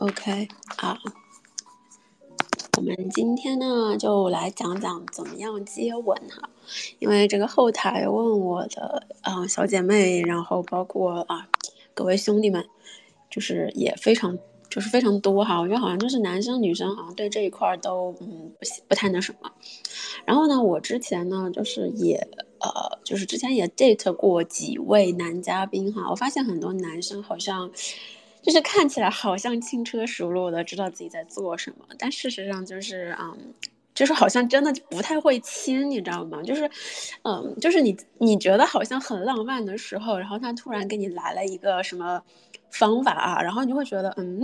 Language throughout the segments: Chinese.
OK 好，我们今天呢就来讲讲怎么样接吻哈，因为这个后台问我的啊小姐妹，然后包括啊各位兄弟们，就是也非常就是非常多哈，我觉得好像就是男生女生好像对这一块都嗯不不太那什么，然后呢，我之前呢就是也呃就是之前也 date 过几位男嘉宾哈，我发现很多男生好像。就是看起来好像轻车熟路的，知道自己在做什么，但事实上就是，嗯，就是好像真的不太会亲，你知道吗？就是，嗯，就是你你觉得好像很浪漫的时候，然后他突然给你来了一个什么方法啊，然后你会觉得，嗯，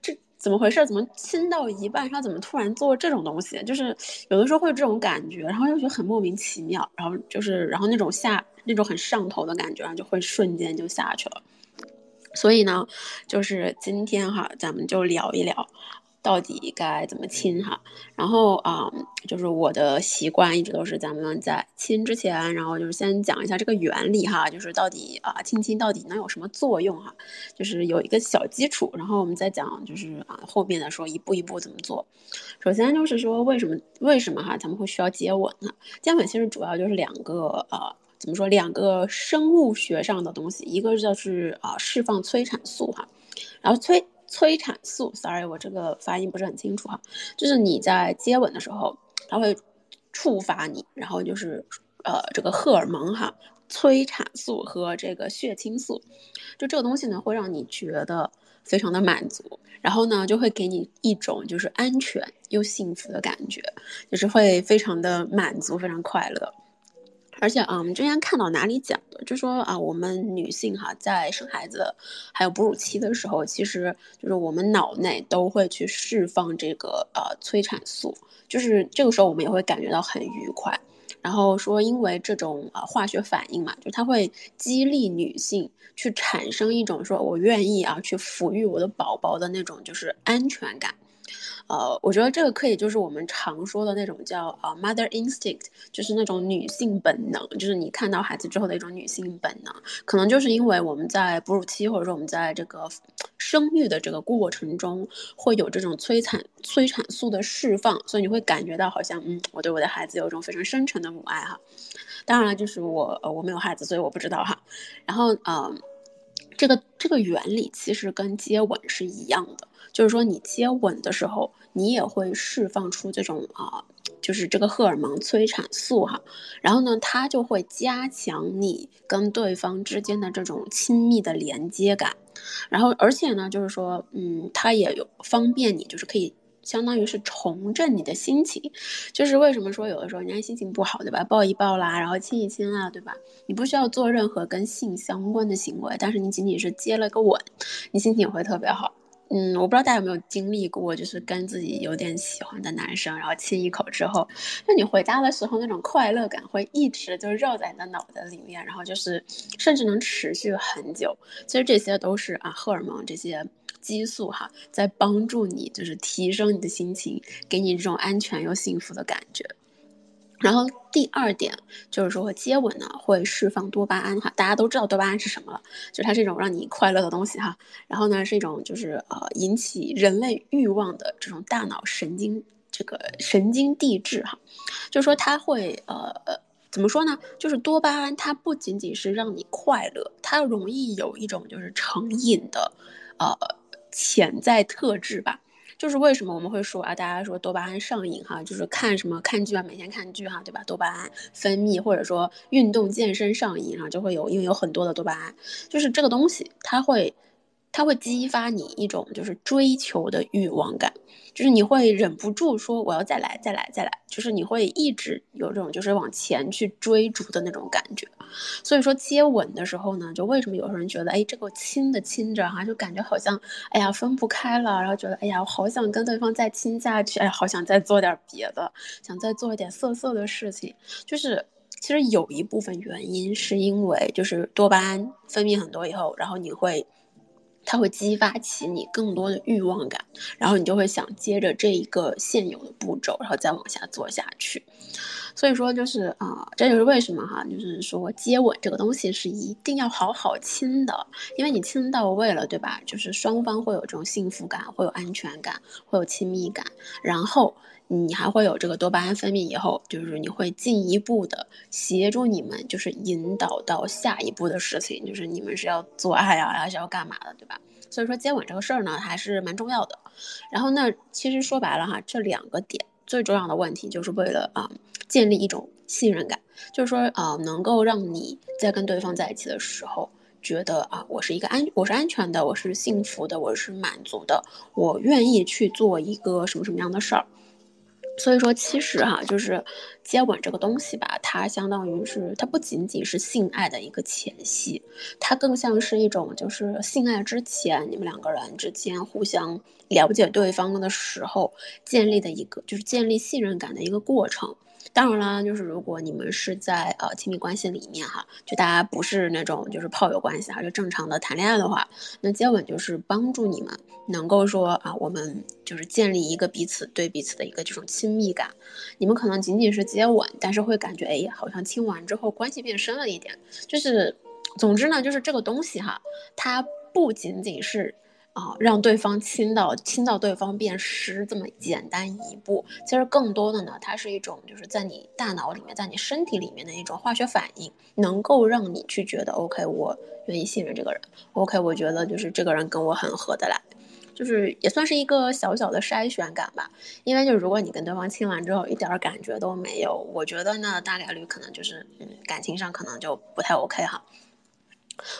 这怎么回事？怎么亲到一半，他怎么突然做这种东西？就是有的时候会有这种感觉，然后又觉得很莫名其妙，然后就是，然后那种下那种很上头的感觉，然后就会瞬间就下去了。所以呢，就是今天哈，咱们就聊一聊，到底该怎么亲哈。然后啊，就是我的习惯一直都是，咱们在亲之前，然后就是先讲一下这个原理哈，就是到底啊，亲亲到底能有什么作用哈，就是有一个小基础，然后我们再讲，就是啊，后面的说一步一步怎么做。首先就是说，为什么为什么哈，咱们会需要接吻呢？接吻其实主要就是两个啊。怎么说？两个生物学上的东西，一个就是啊释放催产素哈，然后催催产素，sorry，我这个发音不是很清楚哈，就是你在接吻的时候，它会触发你，然后就是呃这个荷尔蒙哈，催产素和这个血清素，就这个东西呢会让你觉得非常的满足，然后呢就会给你一种就是安全又幸福的感觉，就是会非常的满足，非常快乐。而且啊，我们之前看到哪里讲的，就说啊，我们女性哈，在生孩子还有哺乳期的时候，其实就是我们脑内都会去释放这个呃催产素，就是这个时候我们也会感觉到很愉快。然后说，因为这种啊化学反应嘛，就它会激励女性去产生一种说我愿意啊去抚育我的宝宝的那种就是安全感。呃，我觉得这个可以就是我们常说的那种叫呃 mother instinct，就是那种女性本能，就是你看到孩子之后的一种女性本能。可能就是因为我们在哺乳期或者说我们在这个生育的这个过程中会有这种催产催产素的释放，所以你会感觉到好像嗯，我对我的孩子有一种非常深沉的母爱哈。当然了，就是我呃我没有孩子，所以我不知道哈。然后呃，这个这个原理其实跟接吻是一样的。就是说，你接吻的时候，你也会释放出这种啊，就是这个荷尔蒙催产素哈，然后呢，它就会加强你跟对方之间的这种亲密的连接感，然后而且呢，就是说，嗯，它也有方便你，就是可以相当于是重振你的心情，就是为什么说有的时候人家心情不好，对吧？抱一抱啦，然后亲一亲啊，对吧？你不需要做任何跟性相关的行为，但是你仅仅是接了个吻，你心情也会特别好。嗯，我不知道大家有没有经历过，就是跟自己有点喜欢的男生，然后亲一口之后，就你回家的时候那种快乐感会一直就绕在你的脑袋里面，然后就是甚至能持续很久。其实这些都是啊荷尔蒙这些激素哈，在帮助你就是提升你的心情，给你这种安全又幸福的感觉。然后第二点就是说接吻呢会释放多巴胺哈，大家都知道多巴胺是什么了，就是它是一种让你快乐的东西哈。然后呢是一种就是呃引起人类欲望的这种大脑神经这个神经递质哈，就是说它会呃怎么说呢？就是多巴胺它不仅仅是让你快乐，它容易有一种就是成瘾的呃潜在特质吧。就是为什么我们会说啊，大家说多巴胺上瘾哈，就是看什么看剧啊，每天看剧哈，对吧？多巴胺分泌，或者说运动健身上瘾哈，就会有，因为有很多的多巴胺，就是这个东西它会。它会激发你一种就是追求的欲望感，就是你会忍不住说我要再来再来再来，就是你会一直有这种就是往前去追逐的那种感觉。所以说接吻的时候呢，就为什么有时候人觉得哎这个亲的亲着哈，就感觉好像哎呀分不开了，然后觉得哎呀我好想跟对方再亲下去，哎好想再做点别的，想再做一点色色的事情。就是其实有一部分原因是因为就是多巴胺分泌很多以后，然后你会。它会激发起你更多的欲望感，然后你就会想接着这一个现有的步骤，然后再往下做下去。所以说就是啊，这就是为什么哈，就是说接吻这个东西是一定要好好亲的，因为你亲到位了，对吧？就是双方会有这种幸福感，会有安全感，会有亲密感，然后。你还会有这个多巴胺分泌以后，就是你会进一步的协助你们，就是引导到下一步的事情，就是你们是要做爱啊，还是要干嘛的，对吧？所以说接吻这个事儿呢，还是蛮重要的。然后呢，其实说白了哈，这两个点最重要的问题就是为了啊，建立一种信任感，就是说啊，能够让你在跟对方在一起的时候，觉得啊，我是一个安，我是安全的，我是幸福的，我是满足的，我愿意去做一个什么什么样的事儿。所以说，其实哈，就是接吻这个东西吧，它相当于是，它不仅仅是性爱的一个前戏，它更像是一种，就是性爱之前你们两个人之间互相了解对方的时候建立的一个，就是建立信任感的一个过程。当然啦，就是如果你们是在呃亲密关系里面哈，就大家不是那种就是炮友关系哈，就正常的谈恋爱的话，那接吻就是帮助你们能够说啊，我们就是建立一个彼此对彼此的一个这种亲密感。你们可能仅仅是接吻，但是会感觉哎，好像亲完之后关系变深了一点。就是，总之呢，就是这个东西哈，它不仅仅是。啊，让对方亲到亲到对方变湿这么简单一步，其实更多的呢，它是一种就是在你大脑里面，在你身体里面的一种化学反应，能够让你去觉得 OK，我愿意信任这个人，OK，我觉得就是这个人跟我很合得来，就是也算是一个小小的筛选感吧。因为就如果你跟对方亲完之后一点感觉都没有，我觉得呢大概率可能就是嗯感情上可能就不太 OK 哈。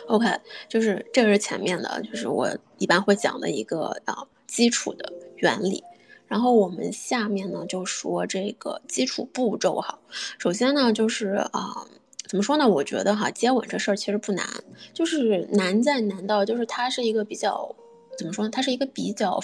OK，就是这个是前面的，就是我一般会讲的一个啊基础的原理。然后我们下面呢就说这个基础步骤哈。首先呢就是啊，怎么说呢？我觉得哈接吻这事儿其实不难，就是难在难到就是它是一个比较怎么说呢？它是一个比较。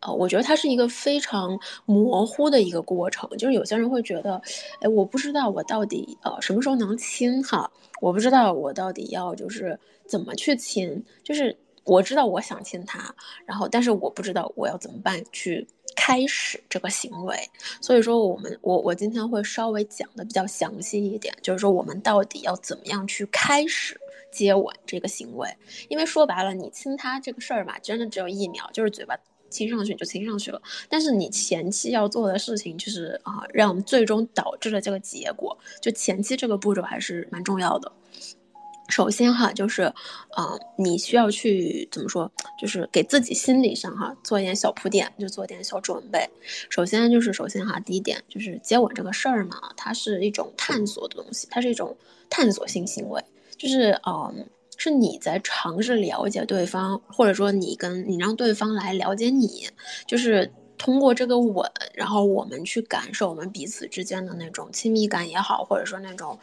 呃，我觉得它是一个非常模糊的一个过程，就是有些人会觉得，哎，我不知道我到底呃什么时候能亲哈，我不知道我到底要就是怎么去亲，就是我知道我想亲他，然后但是我不知道我要怎么办去开始这个行为，所以说我们我我今天会稍微讲的比较详细一点，就是说我们到底要怎么样去开始接吻这个行为，因为说白了，你亲他这个事儿吧，真的只有一秒，就是嘴巴。亲上去就亲上去了，但是你前期要做的事情就是啊，让最终导致了这个结果，就前期这个步骤还是蛮重要的。首先哈，就是啊，你需要去怎么说，就是给自己心理上哈做一点小铺垫，就做点小准备。首先就是首先哈，第一点就是接吻这个事儿嘛，它是一种探索的东西，它是一种探索性行为，就是嗯。是你在尝试了解对方，或者说你跟你让对方来了解你，就是通过这个吻，然后我们去感受我们彼此之间的那种亲密感也好，或者说那种，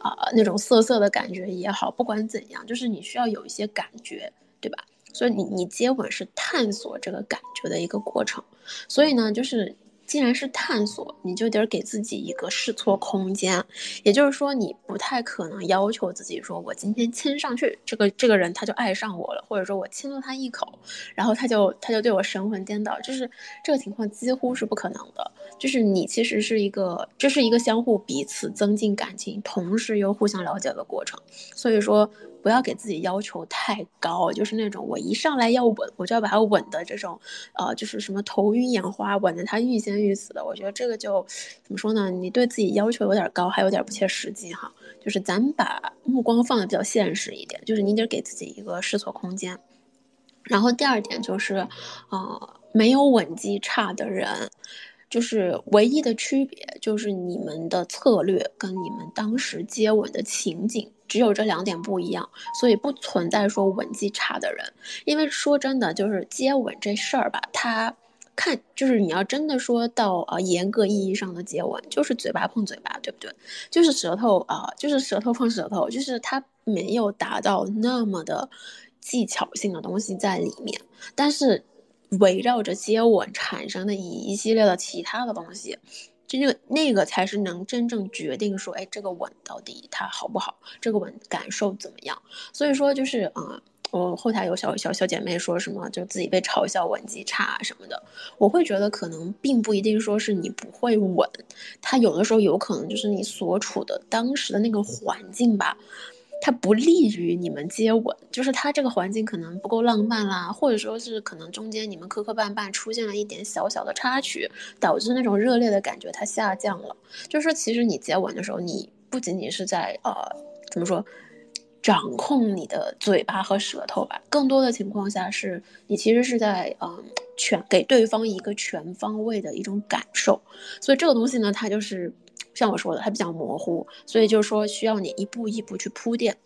啊那种涩涩的感觉也好，不管怎样，就是你需要有一些感觉，对吧？所以你你接吻是探索这个感觉的一个过程，所以呢，就是。既然是探索，你就得给自己一个试错空间。也就是说，你不太可能要求自己说，我今天亲上去，这个这个人他就爱上我了，或者说我亲了他一口，然后他就他就对我神魂颠倒，就是这个情况几乎是不可能的。就是你其实是一个，这是一个相互彼此增进感情，同时又互相了解的过程。所以说。不要给自己要求太高，就是那种我一上来要吻，我就要把他吻的这种，呃，就是什么头晕眼花，吻的他欲仙欲死的。我觉得这个就怎么说呢？你对自己要求有点高，还有点不切实际哈。就是咱把目光放的比较现实一点，就是你得给自己一个试错空间。然后第二点就是，呃，没有吻技差的人。就是唯一的区别，就是你们的策略跟你们当时接吻的情景只有这两点不一样，所以不存在说吻技差的人。因为说真的，就是接吻这事儿吧，他看就是你要真的说到呃严格意义上的接吻，就是嘴巴碰嘴巴，对不对？就是舌头啊，就是舌头碰舌头，就是它没有达到那么的技巧性的东西在里面，但是。围绕着接吻产生的一一系列的其他的东西，就那个那个才是能真正决定说，哎，这个吻到底它好不好，这个吻感受怎么样。所以说就是啊，我后台有小小小姐妹说什么，就自己被嘲笑吻技差什么的，我会觉得可能并不一定说是你不会吻，他有的时候有可能就是你所处的当时的那个环境吧。它不利于你们接吻，就是它这个环境可能不够浪漫啦，或者说是可能中间你们磕磕绊绊出现了一点小小的插曲，导致那种热烈的感觉它下降了。就是说，其实你接吻的时候，你不仅仅是在呃怎么说，掌控你的嘴巴和舌头吧，更多的情况下是你其实是在嗯全给对方一个全方位的一种感受。所以这个东西呢，它就是。像我说的，它比较模糊，所以就是说需要你一步一步去铺垫。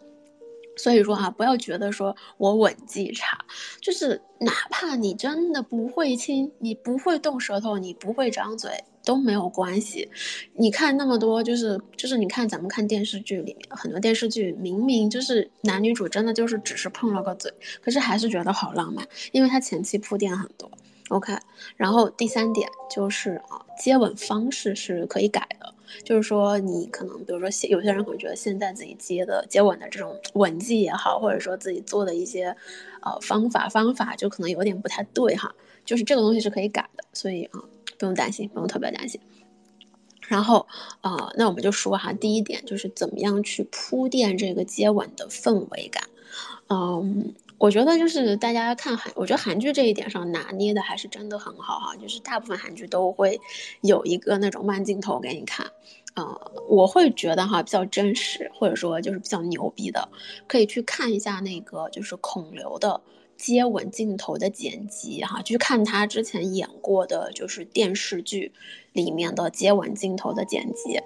所以说啊，不要觉得说我吻技差，就是哪怕你真的不会亲，你不会动舌头，你不会张嘴都没有关系。你看那么多，就是就是你看咱们看电视剧里面很多电视剧，明明就是男女主真的就是只是碰了个嘴，可是还是觉得好浪漫，因为他前期铺垫很多。OK，然后第三点就是啊，接吻方式是可以改的。就是说，你可能比如说，有些人可能觉得现在自己接的接吻的这种吻技也好，或者说自己做的一些，呃方法方法就可能有点不太对哈。就是这个东西是可以改的，所以啊，不用担心，不用特别担心。然后啊，那我们就说哈，第一点就是怎么样去铺垫这个接吻的氛围感，嗯。我觉得就是大家看韩，我觉得韩剧这一点上拿捏的还是真的很好哈，就是大部分韩剧都会有一个那种慢镜头给你看，呃，我会觉得哈比较真实，或者说就是比较牛逼的，可以去看一下那个就是孔刘的。接吻镜头的剪辑，哈，去看他之前演过的，就是电视剧里面的接吻镜头的剪辑，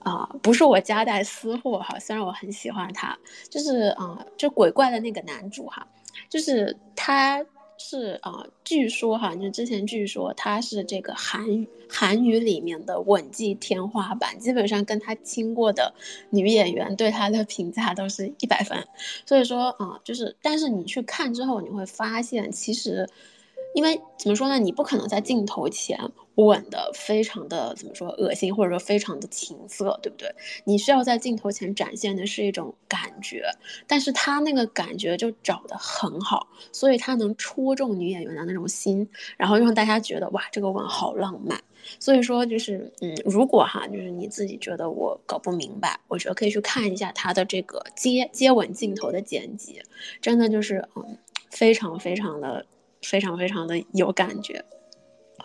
啊，不是我夹带私货哈，虽然我很喜欢他，就是啊，就鬼怪的那个男主哈，就是他。是啊，据说哈，就之前据说他是这个韩语韩语里面的吻技天花板，基本上跟他亲过的女演员对他的评价都是一百分。所以说啊，就是，但是你去看之后，你会发现其实。因为怎么说呢？你不可能在镜头前吻的非常的怎么说恶心，或者说非常的情色，对不对？你需要在镜头前展现的是一种感觉，但是他那个感觉就找的很好，所以他能戳中女演员的那种心，然后让大家觉得哇，这个吻好浪漫。所以说就是，嗯，如果哈，就是你自己觉得我搞不明白，我觉得可以去看一下他的这个接接吻镜头的剪辑，真的就是嗯，非常非常的。非常非常的有感觉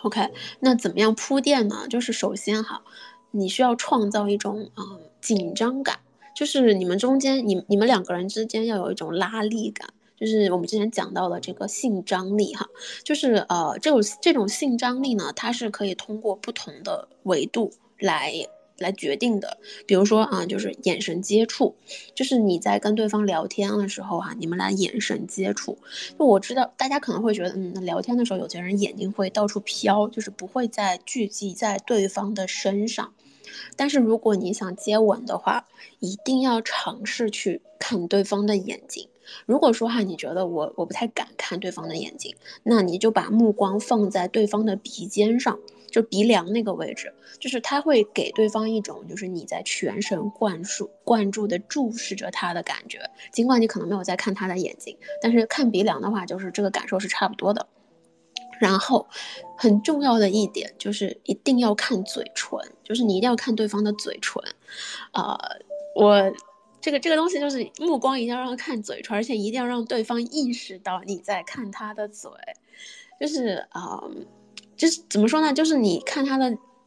，OK，那怎么样铺垫呢？就是首先哈，你需要创造一种嗯紧张感，就是你们中间你你们两个人之间要有一种拉力感，就是我们之前讲到的这个性张力哈，就是呃这种这种性张力呢，它是可以通过不同的维度来。来决定的，比如说啊，就是眼神接触，就是你在跟对方聊天的时候哈，你们俩眼神接触。就我知道大家可能会觉得，嗯，聊天的时候有些人眼睛会到处飘，就是不会再聚集在对方的身上。但是如果你想接吻的话，一定要尝试去看对方的眼睛。如果说哈，你觉得我我不太敢看对方的眼睛，那你就把目光放在对方的鼻尖上。就鼻梁那个位置，就是他会给对方一种，就是你在全神贯注、贯注的注视着他的感觉。尽管你可能没有在看他的眼睛，但是看鼻梁的话，就是这个感受是差不多的。然后，很重要的一点就是一定要看嘴唇，就是你一定要看对方的嘴唇。呃，我这个这个东西就是目光一定要让看嘴唇，而且一定要让对方意识到你在看他的嘴，就是啊。就是怎么说呢？就是你看他的，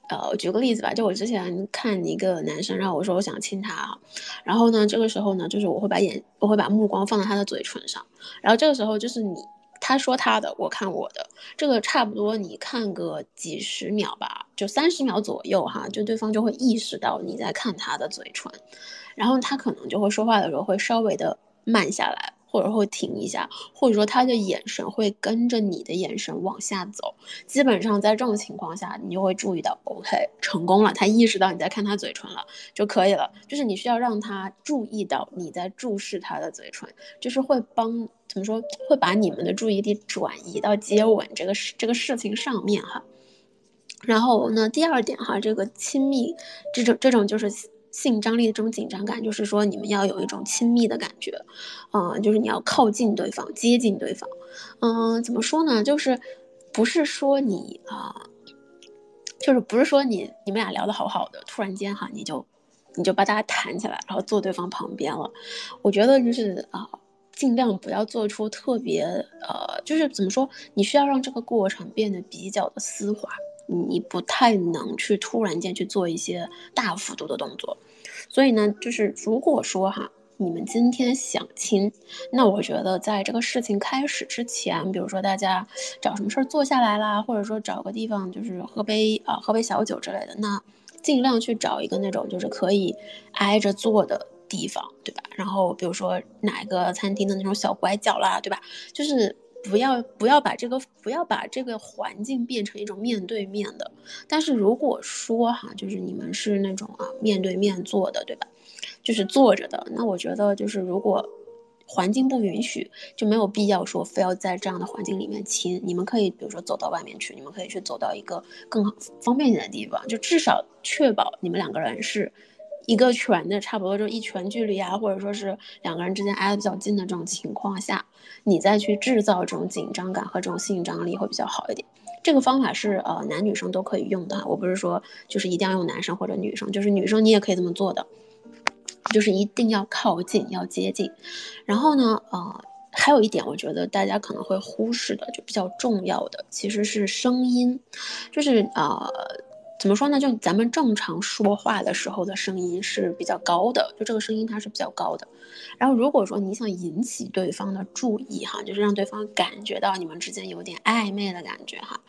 呃，举个例子吧。就我之前看一个男生，然后我说我想亲他啊，然后呢，这个时候呢，就是我会把眼，我会把目光放在他的嘴唇上，然后这个时候就是你，他说他的，我看我的，这个差不多你看个几十秒吧，就三十秒左右哈，就对方就会意识到你在看他的嘴唇，然后他可能就会说话的时候会稍微的慢下来。或者会停一下，或者说他的眼神会跟着你的眼神往下走。基本上在这种情况下，你就会注意到，OK，成功了，他意识到你在看他嘴唇了就可以了。就是你需要让他注意到你在注视他的嘴唇，就是会帮怎么说，会把你们的注意力转移到接吻这个事这个事情上面哈。然后呢，第二点哈，这个亲密这种这种就是性张力的这种紧张感，就是说你们要有一种亲密的感觉，嗯，就是你要靠近对方，接近对方，嗯，怎么说呢？就是不是说你啊，就是不是说你你们俩聊得好好的，突然间哈你就你就把大家弹起来，然后坐对方旁边了。我觉得就是啊，尽量不要做出特别呃，就是怎么说，你需要让这个过程变得比较的丝滑。你不太能去突然间去做一些大幅度的动作，所以呢，就是如果说哈，你们今天想亲，那我觉得在这个事情开始之前，比如说大家找什么事儿坐下来啦，或者说找个地方就是喝杯啊喝杯小酒之类的，那尽量去找一个那种就是可以挨着坐的地方，对吧？然后比如说哪个餐厅的那种小拐角啦，对吧？就是。不要不要把这个不要把这个环境变成一种面对面的，但是如果说哈，就是你们是那种啊面对面坐的，对吧？就是坐着的，那我觉得就是如果环境不允许，就没有必要说非要在这样的环境里面亲。你们可以比如说走到外面去，你们可以去走到一个更方便一点的地方，就至少确保你们两个人是。一个拳的差不多就一拳距离啊，或者说是两个人之间挨得比较近的这种情况下，你再去制造这种紧张感和这种吸引张力会比较好一点。这个方法是呃男女生都可以用的，我不是说就是一定要用男生或者女生，就是女生你也可以这么做的，就是一定要靠近，要接近。然后呢，呃，还有一点我觉得大家可能会忽视的，就比较重要的其实是声音，就是呃。怎么说呢？就咱们正常说话的时候的声音是比较高的，就这个声音它是比较高的。然后如果说你想引起对方的注意哈，就是让对方感觉到你们之间有点暧昧的感觉哈，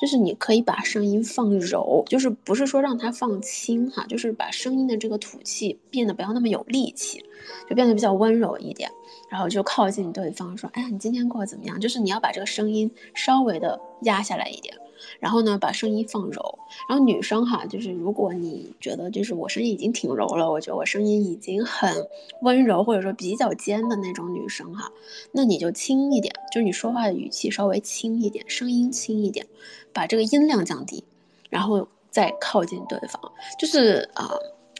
就是你可以把声音放柔，就是不是说让它放轻哈，就是把声音的这个吐气变得不要那么有力气，就变得比较温柔一点。然后就靠近对方说：“哎呀，你今天过得怎么样？”就是你要把这个声音稍微的压下来一点。然后呢，把声音放柔。然后女生哈，就是如果你觉得就是我声音已经挺柔了，我觉得我声音已经很温柔，或者说比较尖的那种女生哈，那你就轻一点，就是你说话的语气稍微轻一点，声音轻一点，把这个音量降低，然后再靠近对方，就是啊。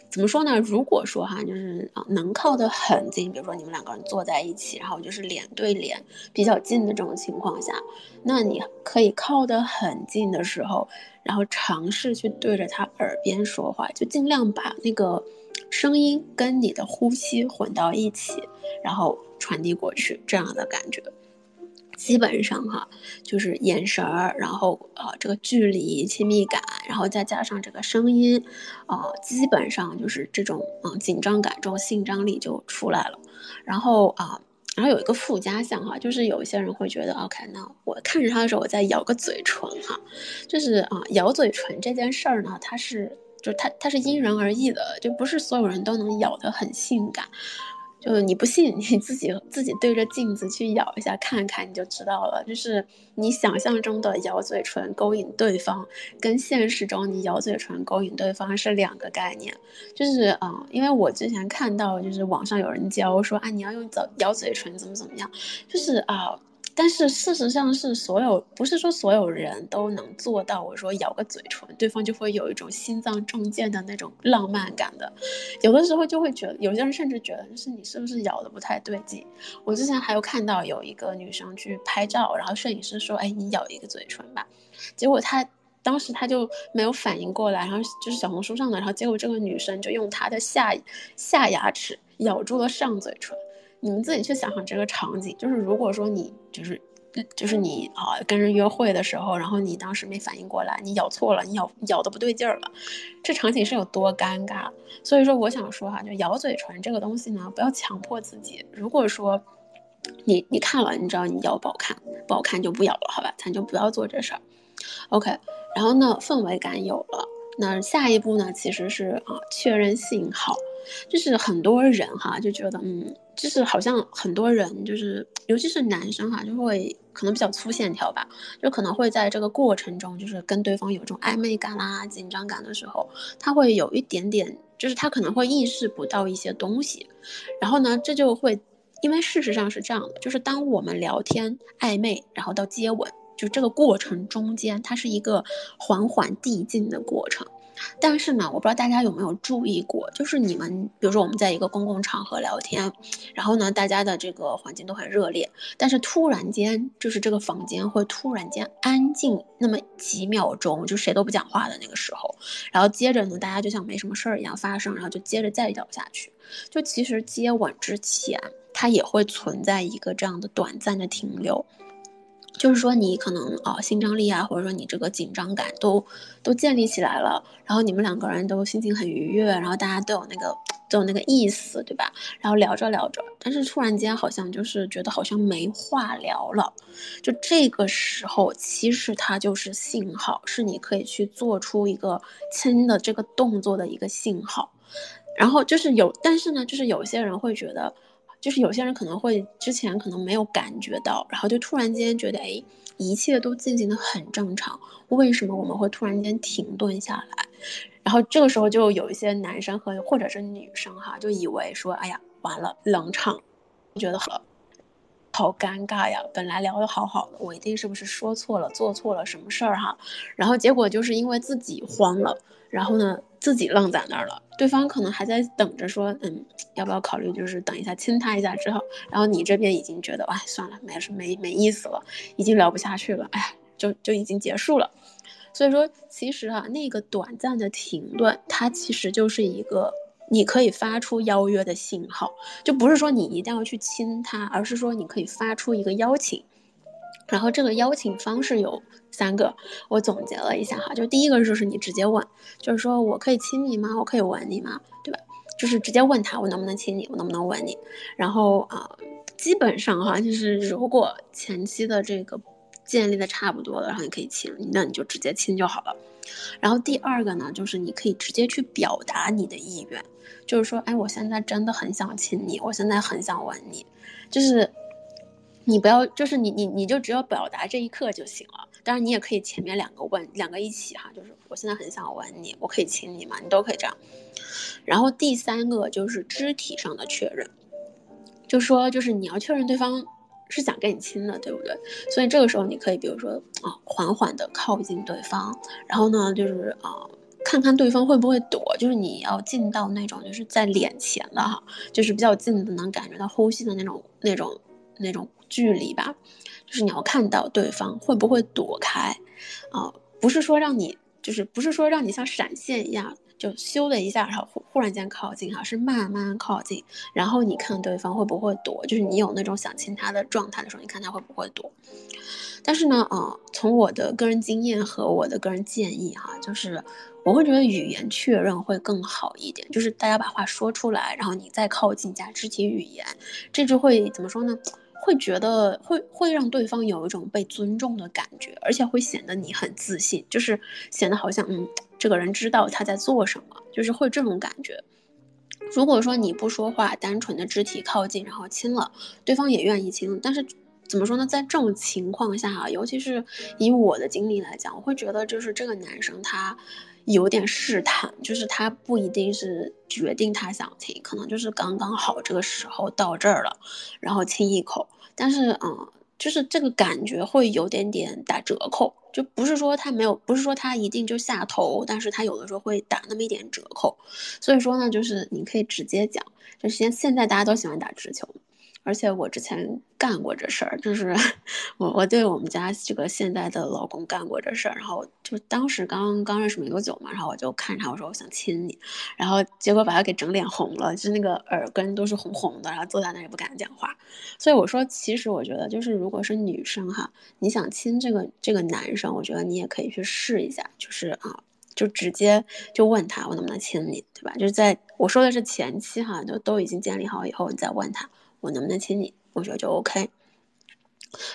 怎么说呢？如果说哈，就是啊，能靠得很近，比如说你们两个人坐在一起，然后就是脸对脸比较近的这种情况下，那你可以靠得很近的时候，然后尝试去对着他耳边说话，就尽量把那个声音跟你的呼吸混到一起，然后传递过去，这样的感觉。基本上哈，就是眼神儿，然后啊这个距离亲密感，然后再加上这个声音，呃基本上就是这种嗯紧张感，这种性张力就出来了。然后啊，然后有一个附加项哈，就是有一些人会觉得，OK，那我看着他的时候，我再咬个嘴唇哈，就是啊咬嘴唇这件事儿呢，它是就它它是因人而异的，就不是所有人都能咬得很性感。就是你不信，你自己自己对着镜子去咬一下看看，你就知道了。就是你想象中的咬嘴唇勾引对方，跟现实中你咬嘴唇勾引对方是两个概念。就是啊，因为我之前看到，就是网上有人教说啊，你要用咬嘴唇怎么怎么样，就是啊。但是事实上是所有不是说所有人都能做到。我说咬个嘴唇，对方就会有一种心脏中箭的那种浪漫感的。有的时候就会觉得，有些人甚至觉得就是你是不是咬的不太对劲。我之前还有看到有一个女生去拍照，然后摄影师说：“哎，你咬一个嘴唇吧。”结果她当时她就没有反应过来，然后就是小红书上的，然后结果这个女生就用她的下下牙齿咬住了上嘴唇。你们自己去想想这个场景，就是如果说你就是，就是你啊跟人约会的时候，然后你当时没反应过来，你咬错了，你咬咬的不对劲儿了，这场景是有多尴尬？所以说我想说哈，就咬嘴唇这个东西呢，不要强迫自己。如果说你你看了，你知道你咬不好看，不好看就不咬了，好吧？咱就不要做这事儿。OK，然后呢，氛围感有了，那下一步呢，其实是啊确认信号。就是很多人哈就觉得，嗯，就是好像很多人就是，尤其是男生哈，就会可能比较粗线条吧，就可能会在这个过程中，就是跟对方有这种暧昧感啦、紧张感的时候，他会有一点点，就是他可能会意识不到一些东西，然后呢，这就会，因为事实上是这样的，就是当我们聊天暧昧，然后到接吻，就这个过程中间，它是一个缓缓递进的过程。但是呢，我不知道大家有没有注意过，就是你们，比如说我们在一个公共场合聊天，然后呢，大家的这个环境都很热烈，但是突然间，就是这个房间会突然间安静那么几秒钟，就谁都不讲话的那个时候，然后接着呢，大家就像没什么事儿一样发生，然后就接着再聊下去。就其实接吻之前，它也会存在一个这样的短暂的停留。就是说，你可能啊，心张力啊，或者说你这个紧张感都都建立起来了，然后你们两个人都心情很愉悦，然后大家都有那个都有那个意思，对吧？然后聊着聊着，但是突然间好像就是觉得好像没话聊了，就这个时候其实它就是信号，是你可以去做出一个亲的这个动作的一个信号。然后就是有，但是呢，就是有些人会觉得。就是有些人可能会之前可能没有感觉到，然后就突然间觉得，哎，一切都进行的很正常，为什么我们会突然间停顿下来？然后这个时候就有一些男生和或者是女生哈，就以为说，哎呀，完了，冷场，觉得好，好尴尬呀，本来聊的好好的，我一定是不是说错了，做错了什么事儿哈？然后结果就是因为自己慌了，然后呢？自己愣在那儿了，对方可能还在等着说，嗯，要不要考虑，就是等一下亲他一下之后，然后你这边已经觉得，哎，算了，没什没没意思了，已经聊不下去了，哎，就就已经结束了。所以说，其实啊，那个短暂的停顿，它其实就是一个你可以发出邀约的信号，就不是说你一定要去亲他，而是说你可以发出一个邀请。然后这个邀请方式有三个，我总结了一下哈，就第一个就是你直接问，就是说我可以亲你吗？我可以吻你吗？对吧？就是直接问他我能不能亲你，我能不能吻你？然后啊，基本上哈，就是如果前期的这个建立的差不多了，然后你可以亲，那你就直接亲就好了。然后第二个呢，就是你可以直接去表达你的意愿，就是说，哎，我现在真的很想亲你，我现在很想吻你，就是。你不要，就是你你你就只要表达这一刻就行了。当然，你也可以前面两个问，两个一起哈，就是我现在很想吻你，我可以亲你吗？你都可以这样。然后第三个就是肢体上的确认，就说就是你要确认对方是想跟你亲的，对不对？所以这个时候你可以比如说啊，缓缓的靠近对方，然后呢就是啊，看看对方会不会躲，就是你要近到那种就是在脸前的哈，就是比较近的能感觉到呼吸的那种那种那种。距离吧，就是你要看到对方会不会躲开，啊，不是说让你，就是不是说让你像闪现一样就咻的一下，然后忽忽然间靠近哈，是慢慢靠近，然后你看对方会不会躲，就是你有那种想亲他的状态的时候，你看他会不会躲。但是呢，啊，从我的个人经验和我的个人建议哈，就是我会觉得语言确认会更好一点，就是大家把话说出来，然后你再靠近加肢体语言，这就会怎么说呢？会觉得会会让对方有一种被尊重的感觉，而且会显得你很自信，就是显得好像嗯，这个人知道他在做什么，就是会这种感觉。如果说你不说话，单纯的肢体靠近，然后亲了，对方也愿意亲，但是怎么说呢？在这种情况下啊，尤其是以我的经历来讲，我会觉得就是这个男生他。有点试探，就是他不一定是决定他想亲，可能就是刚刚好这个时候到这儿了，然后亲一口。但是，嗯，就是这个感觉会有点点打折扣，就不是说他没有，不是说他一定就下头，但是他有的时候会打那么一点折扣。所以说呢，就是你可以直接讲，就现现在大家都喜欢打直球。而且我之前干过这事儿，就是 我我对我们家这个现在的老公干过这事儿，然后就当时刚刚认识没多久嘛，然后我就看他，我说我想亲你，然后结果把他给整脸红了，就那个耳根都是红红的，然后坐在那也不敢讲话。所以我说，其实我觉得就是如果是女生哈，你想亲这个这个男生，我觉得你也可以去试一下，就是啊，就直接就问他我能不能亲你，对吧？就是在我说的是前期哈，就都已经建立好以后，你再问他。我能不能亲你？我觉得就 OK。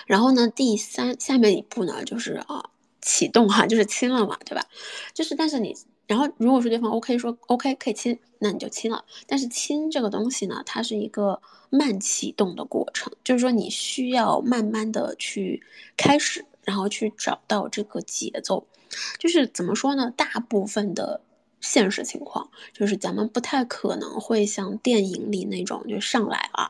然后呢，第三下面一步呢，就是啊，启动哈，就是亲了嘛，对吧？就是但是你，然后如果说对方 OK 说 OK 可以亲，那你就亲了。但是亲这个东西呢，它是一个慢启动的过程，就是说你需要慢慢的去开始，然后去找到这个节奏。就是怎么说呢？大部分的。现实情况就是，咱们不太可能会像电影里那种，就上来啊，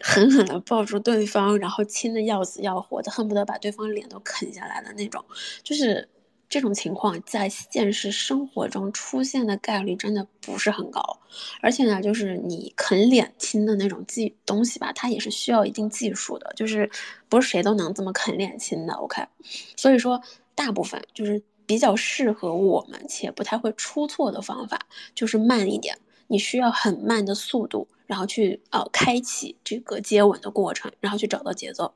狠狠的抱住对方，然后亲的要死要活的，恨不得把对方脸都啃下来的那种。就是这种情况在现实生活中出现的概率真的不是很高，而且呢，就是你啃脸亲的那种技东西吧，它也是需要一定技术的，就是不是谁都能这么啃脸亲的。OK，所以说大部分就是比较适合我们且不太会出错的方法，就是慢一点，你需要很慢的速度，然后去呃开启这个接吻的过程，然后去找到节奏。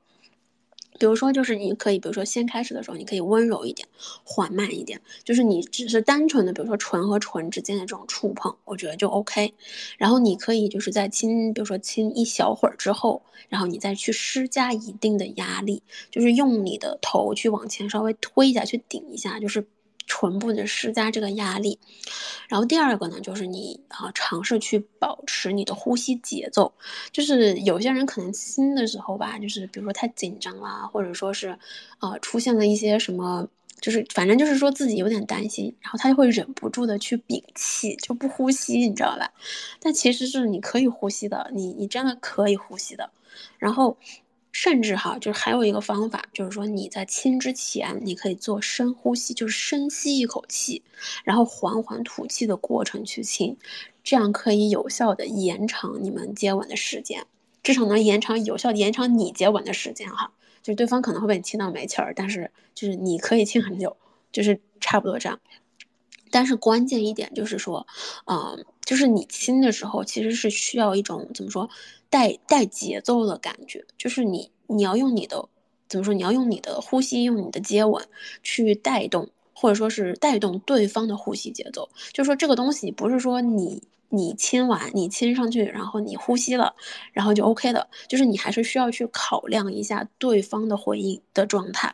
比如说，就是你可以，比如说先开始的时候，你可以温柔一点，缓慢一点，就是你只是单纯的，比如说唇和唇之间的这种触碰，我觉得就 OK。然后你可以就是在亲，比如说亲一小会儿之后，然后你再去施加一定的压力，就是用你的头去往前稍微推一下，去顶一下，就是。唇部的施加这个压力，然后第二个呢，就是你啊尝试去保持你的呼吸节奏，就是有些人可能亲的时候吧，就是比如说太紧张啦，或者说是，呃出现了一些什么，就是反正就是说自己有点担心，然后他就会忍不住的去屏气，就不呼吸，你知道吧？但其实是你可以呼吸的，你你真的可以呼吸的，然后。甚至哈，就是还有一个方法，就是说你在亲之前，你可以做深呼吸，就是深吸一口气，然后缓缓吐气的过程去亲，这样可以有效的延长你们接吻的时间，至少能延长有效延长你接吻的时间哈。就是对方可能会被你亲到没气儿，但是就是你可以亲很久，就是差不多这样。但是关键一点就是说，嗯，就是你亲的时候其实是需要一种怎么说？带带节奏的感觉，就是你你要用你的怎么说？你要用你的呼吸，用你的接吻去带动，或者说是带动对方的呼吸节奏。就是说这个东西不是说你你亲完你亲上去，然后你呼吸了，然后就 OK 的。就是你还是需要去考量一下对方的回应的状态。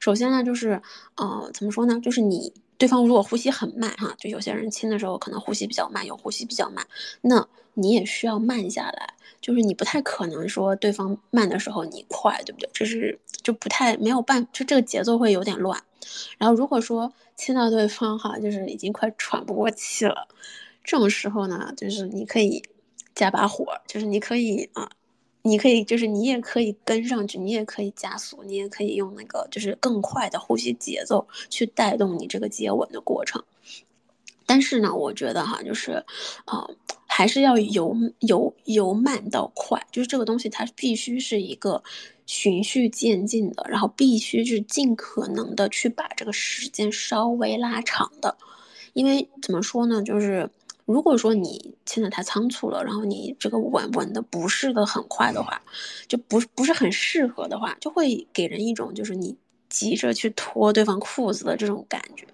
首先呢，就是呃怎么说呢？就是你对方如果呼吸很慢哈，就有些人亲的时候可能呼吸比较慢，有呼吸比较慢，那你也需要慢下来。就是你不太可能说对方慢的时候你快，对不对？这是就不太没有办，就这个节奏会有点乱。然后如果说亲到对方哈，就是已经快喘不过气了，这种时候呢，就是你可以加把火，就是你可以啊，你可以就是你也可以跟上去，你也可以加速，你也可以用那个就是更快的呼吸节奏去带动你这个接吻的过程。但是呢，我觉得哈，就是啊。还是要由由由慢到快，就是这个东西它必须是一个循序渐进的，然后必须是尽可能的去把这个时间稍微拉长的，因为怎么说呢，就是如果说你亲的太仓促了，然后你这个吻吻的不是的很快的话，就不不是很适合的话，就会给人一种就是你急着去脱对方裤子的这种感觉。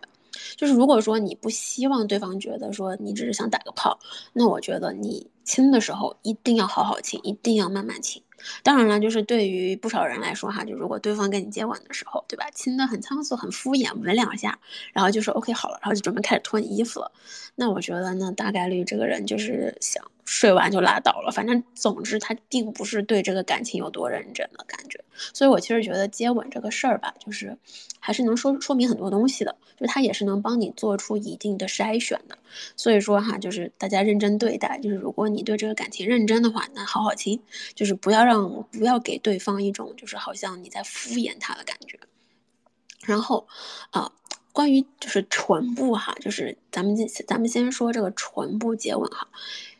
就是如果说你不希望对方觉得说你只是想打个炮，那我觉得你亲的时候一定要好好亲，一定要慢慢亲。当然了，就是对于不少人来说哈，就如果对方跟你接吻的时候，对吧，亲的很仓促、很敷衍，吻两下，然后就说 OK 好了，然后就准备开始脱你衣服了，那我觉得呢大概率这个人就是想睡完就拉倒了。反正总之他并不是对这个感情有多认真的感觉。所以我其实觉得接吻这个事儿吧，就是还是能说说明很多东西的，就他也是能帮你做出一定的筛选的。所以说哈，就是大家认真对待，就是如果你对这个感情认真的话，那好好亲，就是不要让不要给对方一种就是好像你在敷衍他的感觉。然后啊，关于就是唇部哈，就是咱们咱们先说这个唇部接吻哈，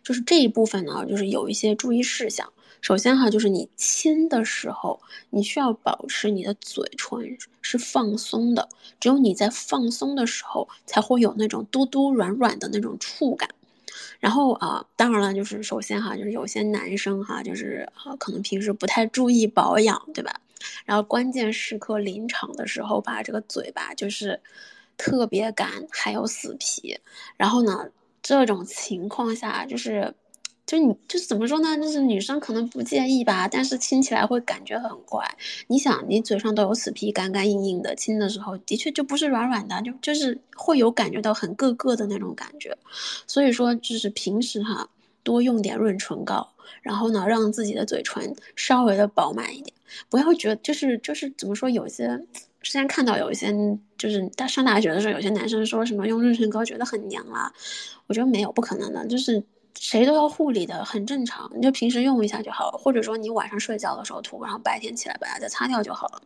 就是这一部分呢，就是有一些注意事项。首先哈，就是你亲的时候，你需要保持你的嘴唇是放松的，只有你在放松的时候，才会有那种嘟嘟软软的那种触感。然后啊，当然了，就是首先哈，就是有些男生哈，就是啊，可能平时不太注意保养，对吧？然后关键时刻临场的时候，把这个嘴巴就是特别干，还有死皮。然后呢，这种情况下就是。就你就是怎么说呢？就是女生可能不介意吧，但是亲起来会感觉很怪。你想，你嘴上都有死皮，干干硬硬的，亲的时候的确就不是软软的，就就是会有感觉到很硌硌的那种感觉。所以说，就是平时哈，多用点润唇膏，然后呢，让自己的嘴唇稍微的饱满一点，不要觉得就是就是怎么说，有些之前看到有一些就是大上大学的时候，有些男生说什么用润唇膏觉得很娘啊，我觉得没有，不可能的，就是。谁都要护理的，很正常。你就平时用一下就好了，或者说你晚上睡觉的时候涂，然后白天起来把它再擦掉就好了。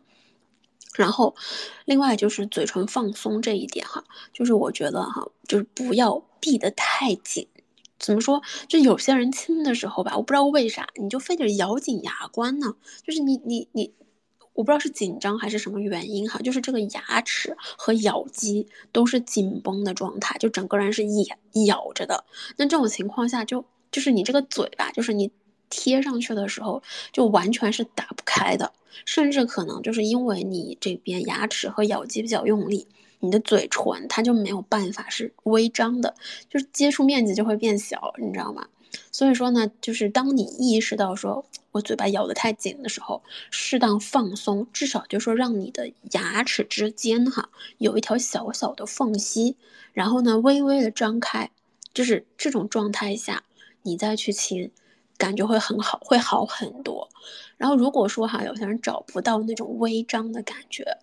然后，另外就是嘴唇放松这一点哈，就是我觉得哈，就是不要闭得太紧。怎么说？就有些人亲的时候吧，我不知道为啥，你就非得咬紧牙关呢？就是你你你，我不知道是紧张还是什么原因哈，就是这个牙齿和咬肌都是紧绷的状态，就整个人是咬咬着的。那这种情况下，就就是你这个嘴吧，就是你。贴上去的时候就完全是打不开的，甚至可能就是因为你这边牙齿和咬肌比较用力，你的嘴唇它就没有办法是微张的，就是接触面积就会变小，你知道吗？所以说呢，就是当你意识到说我嘴巴咬得太紧的时候，适当放松，至少就说让你的牙齿之间哈有一条小小的缝隙，然后呢微微的张开，就是这种状态下你再去亲。感觉会很好，会好很多。然后如果说哈，有些人找不到那种微张的感觉，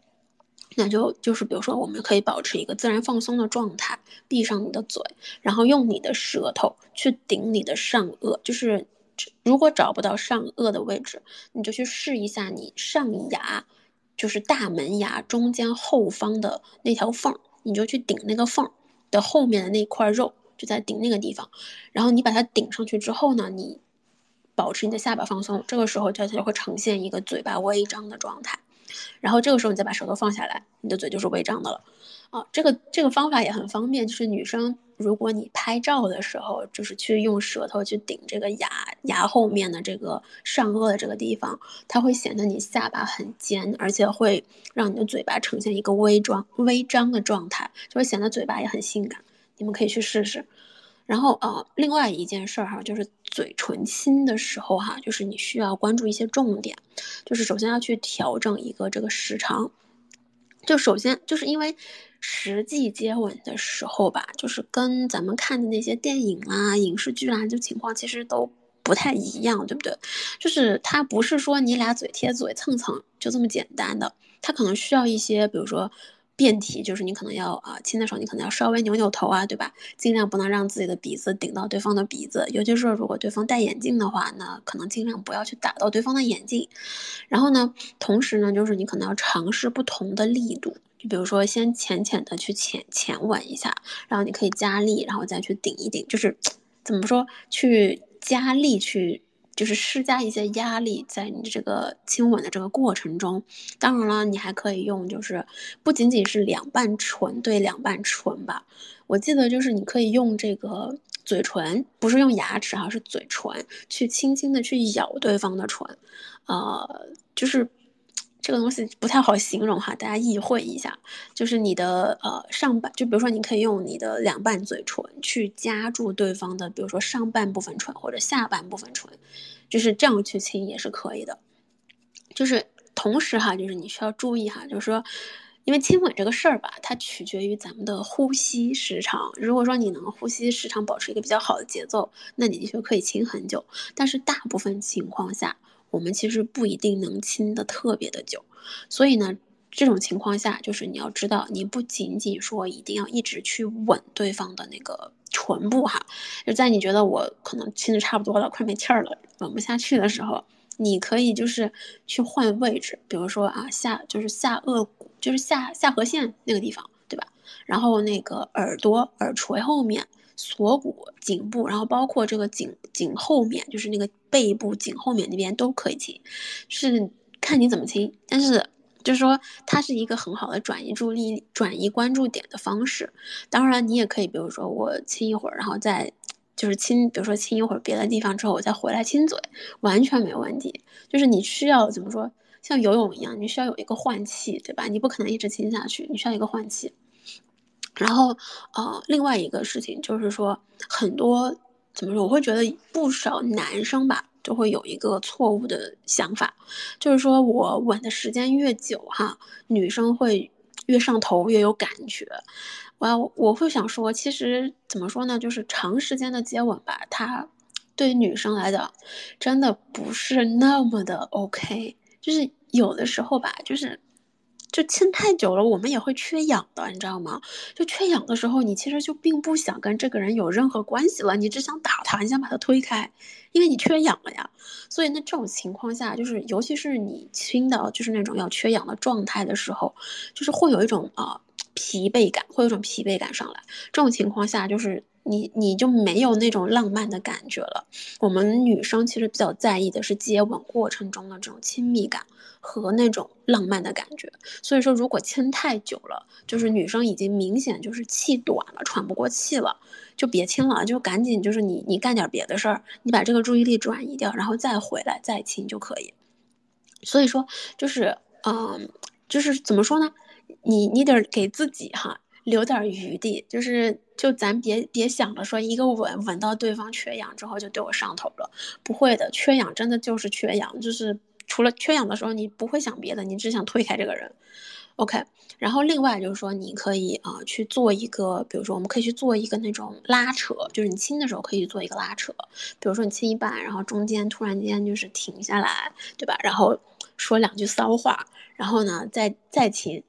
那就就是比如说，我们可以保持一个自然放松的状态，闭上你的嘴，然后用你的舌头去顶你的上颚。就是如果找不到上颚的位置，你就去试一下你上牙，就是大门牙中间后方的那条缝，你就去顶那个缝的后面的那块肉，就在顶那个地方。然后你把它顶上去之后呢，你。保持你的下巴放松，这个时候它就会呈现一个嘴巴微张的状态，然后这个时候你再把舌头放下来，你的嘴就是微张的了。啊，这个这个方法也很方便，就是女生如果你拍照的时候，就是去用舌头去顶这个牙牙后面的这个上颚的这个地方，它会显得你下巴很尖，而且会让你的嘴巴呈现一个微张微张的状态，就会显得嘴巴也很性感。你们可以去试试。然后呃，另外一件事儿哈，就是嘴唇亲的时候哈，就是你需要关注一些重点，就是首先要去调整一个这个时长。就首先就是因为实际接吻的时候吧，就是跟咱们看的那些电影啦、影视剧啦，就情况其实都不太一样，对不对？就是它不是说你俩嘴贴嘴蹭蹭就这么简单的，它可能需要一些，比如说。变体就是你可能要啊亲的时候，你可能要稍微扭扭头啊，对吧？尽量不能让自己的鼻子顶到对方的鼻子，尤其是如果对方戴眼镜的话，那可能尽量不要去打到对方的眼镜。然后呢，同时呢，就是你可能要尝试不同的力度，就比如说先浅浅的去浅浅吻一下，然后你可以加力，然后再去顶一顶，就是 怎么说去加力去。就是施加一些压力在你这个亲吻的这个过程中，当然了，你还可以用，就是不仅仅是两半唇对两半唇吧。我记得就是你可以用这个嘴唇，不是用牙齿哈，是嘴唇去轻轻的去咬对方的唇，呃，就是。这个东西不太好形容哈，大家意会一下，就是你的呃上半，就比如说你可以用你的两半嘴唇去夹住对方的，比如说上半部分唇或者下半部分唇，就是这样去亲也是可以的。就是同时哈，就是你需要注意哈，就是说，因为亲吻这个事儿吧，它取决于咱们的呼吸时长。如果说你能呼吸时长保持一个比较好的节奏，那你的确可以亲很久。但是大部分情况下，我们其实不一定能亲的特别的久，所以呢，这种情况下，就是你要知道，你不仅仅说一定要一直去吻对方的那个唇部哈，就在你觉得我可能亲的差不多了，快没气儿了，吻不下去的时候，你可以就是去换位置，比如说啊下就是下颚骨，就是下下颌线那个地方，对吧？然后那个耳朵耳垂后面。锁骨、颈部，然后包括这个颈颈后面，就是那个背部颈后面那边都可以亲，是看你怎么亲。但是就是说，它是一个很好的转移注意力、转移关注点的方式。当然，你也可以，比如说我亲一会儿，然后再就是亲，比如说亲一会儿别的地方之后，我再回来亲嘴，完全没问题。就是你需要怎么说，像游泳一样，你需要有一个换气，对吧？你不可能一直亲下去，你需要一个换气。然后，呃，另外一个事情就是说，很多怎么说，我会觉得不少男生吧，就会有一个错误的想法，就是说我吻的时间越久哈，女生会越上头，越有感觉。我我会想说，其实怎么说呢，就是长时间的接吻吧，它对女生来讲，真的不是那么的 OK，就是有的时候吧，就是。就亲太久了，我们也会缺氧的，你知道吗？就缺氧的时候，你其实就并不想跟这个人有任何关系了，你只想打他，你想把他推开，因为你缺氧了呀。所以那这种情况下，就是尤其是你亲的，就是那种要缺氧的状态的时候，就是会有一种啊疲惫感，会有一种疲惫感上来。这种情况下，就是你你就没有那种浪漫的感觉了。我们女生其实比较在意的是接吻过程中的这种亲密感。和那种浪漫的感觉，所以说如果亲太久了，就是女生已经明显就是气短了，喘不过气了，就别亲了，就赶紧就是你你干点别的事儿，你把这个注意力转移掉，然后再回来再亲就可以。所以说就是嗯，就是怎么说呢？你你得给自己哈留点余地，就是就咱别别想着说一个吻吻到对方缺氧之后就对我上头了，不会的，缺氧真的就是缺氧，就是。除了缺氧的时候，你不会想别的，你只想推开这个人，OK。然后另外就是说，你可以啊去做一个，比如说我们可以去做一个那种拉扯，就是你亲的时候可以做一个拉扯，比如说你亲一半，然后中间突然间就是停下来，对吧？然后说两句骚话，然后呢再再亲，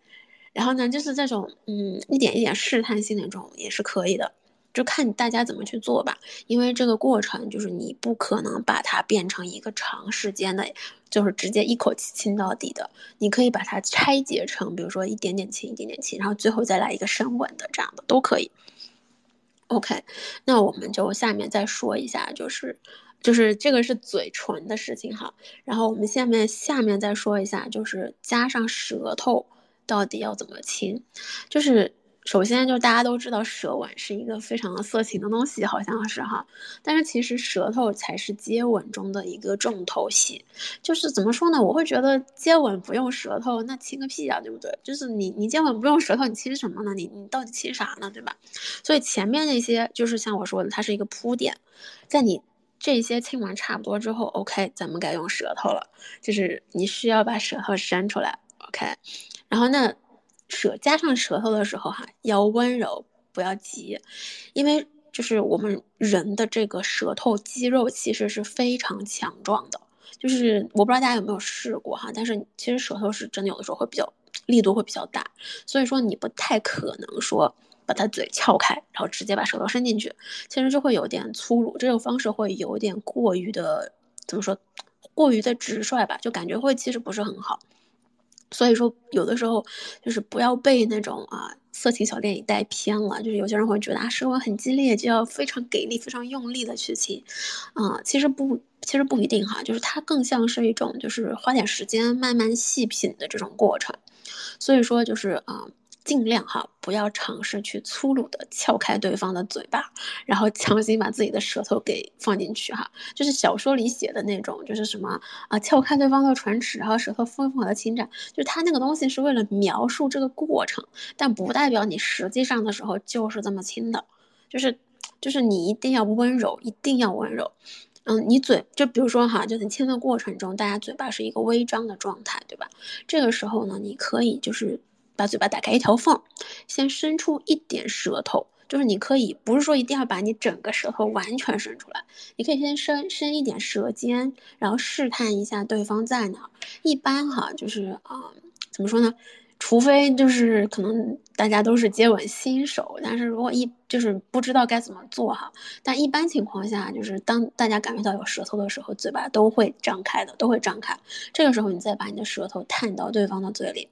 然后呢就是这种嗯一点一点试探性的这种也是可以的。就看大家怎么去做吧，因为这个过程就是你不可能把它变成一个长时间的，就是直接一口气亲到底的。你可以把它拆解成，比如说一点点亲，一点点亲，然后最后再来一个深吻的这样的都可以。OK，那我们就下面再说一下，就是就是这个是嘴唇的事情哈，然后我们下面下面再说一下，就是加上舌头到底要怎么亲，就是。首先，就大家都知道舌吻是一个非常色情的东西，好像是哈。但是其实舌头才是接吻中的一个重头戏。就是怎么说呢？我会觉得接吻不用舌头，那亲个屁呀，对不对？就是你你接吻不用舌头，你亲什么呢？你你到底亲啥呢？对吧？所以前面那些就是像我说的，它是一个铺垫，在你这些亲完差不多之后，OK，咱们该用舌头了。就是你需要把舌头伸出来，OK。然后那。舌加上舌头的时候，哈，要温柔，不要急，因为就是我们人的这个舌头肌肉其实是非常强壮的，就是我不知道大家有没有试过哈，但是其实舌头是真的有的时候会比较力度会比较大，所以说你不太可能说把它嘴撬开，然后直接把舌头伸进去，其实就会有点粗鲁，这个方式会有点过于的怎么说，过于的直率吧，就感觉会其实不是很好。所以说，有的时候就是不要被那种啊色情小电影带偏了。就是有些人会觉得啊，生活很激烈，就要非常给力、非常用力的去亲，啊，其实不，其实不一定哈。就是它更像是一种，就是花点时间慢慢细品的这种过程。所以说，就是啊。尽量哈，不要尝试去粗鲁的撬开对方的嘴巴，然后强行把自己的舌头给放进去哈。就是小说里写的那种，就是什么啊，撬开对方的唇齿，然后舌头疯狂的侵占，就是他那个东西是为了描述这个过程，但不代表你实际上的时候就是这么亲的。就是，就是你一定要温柔，一定要温柔。嗯，你嘴就比如说哈，就你亲的过程中，大家嘴巴是一个微张的状态，对吧？这个时候呢，你可以就是。把嘴巴打开一条缝，先伸出一点舌头，就是你可以不是说一定要把你整个舌头完全伸出来，你可以先伸伸一点舌尖，然后试探一下对方在哪。一般哈，就是啊，怎么说呢？除非就是可能大家都是接吻新手，但是如果一就是不知道该怎么做哈，但一般情况下，就是当大家感觉到有舌头的时候，嘴巴都会张开的，都会张开。这个时候你再把你的舌头探到对方的嘴里。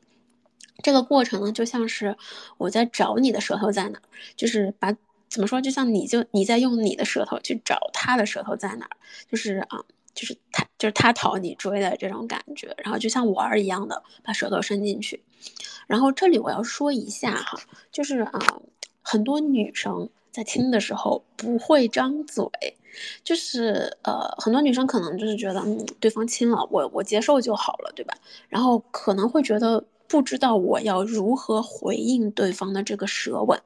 这个过程呢，就像是我在找你的舌头在哪，就是把怎么说，就像你就你在用你的舌头去找他的舌头在哪，就是啊，就是他就是他讨你追的这种感觉，然后就像玩儿一样的把舌头伸进去。然后这里我要说一下哈，就是啊，很多女生在亲的时候不会张嘴，就是呃，很多女生可能就是觉得嗯，对方亲了我我接受就好了，对吧？然后可能会觉得。不知道我要如何回应对方的这个舌吻，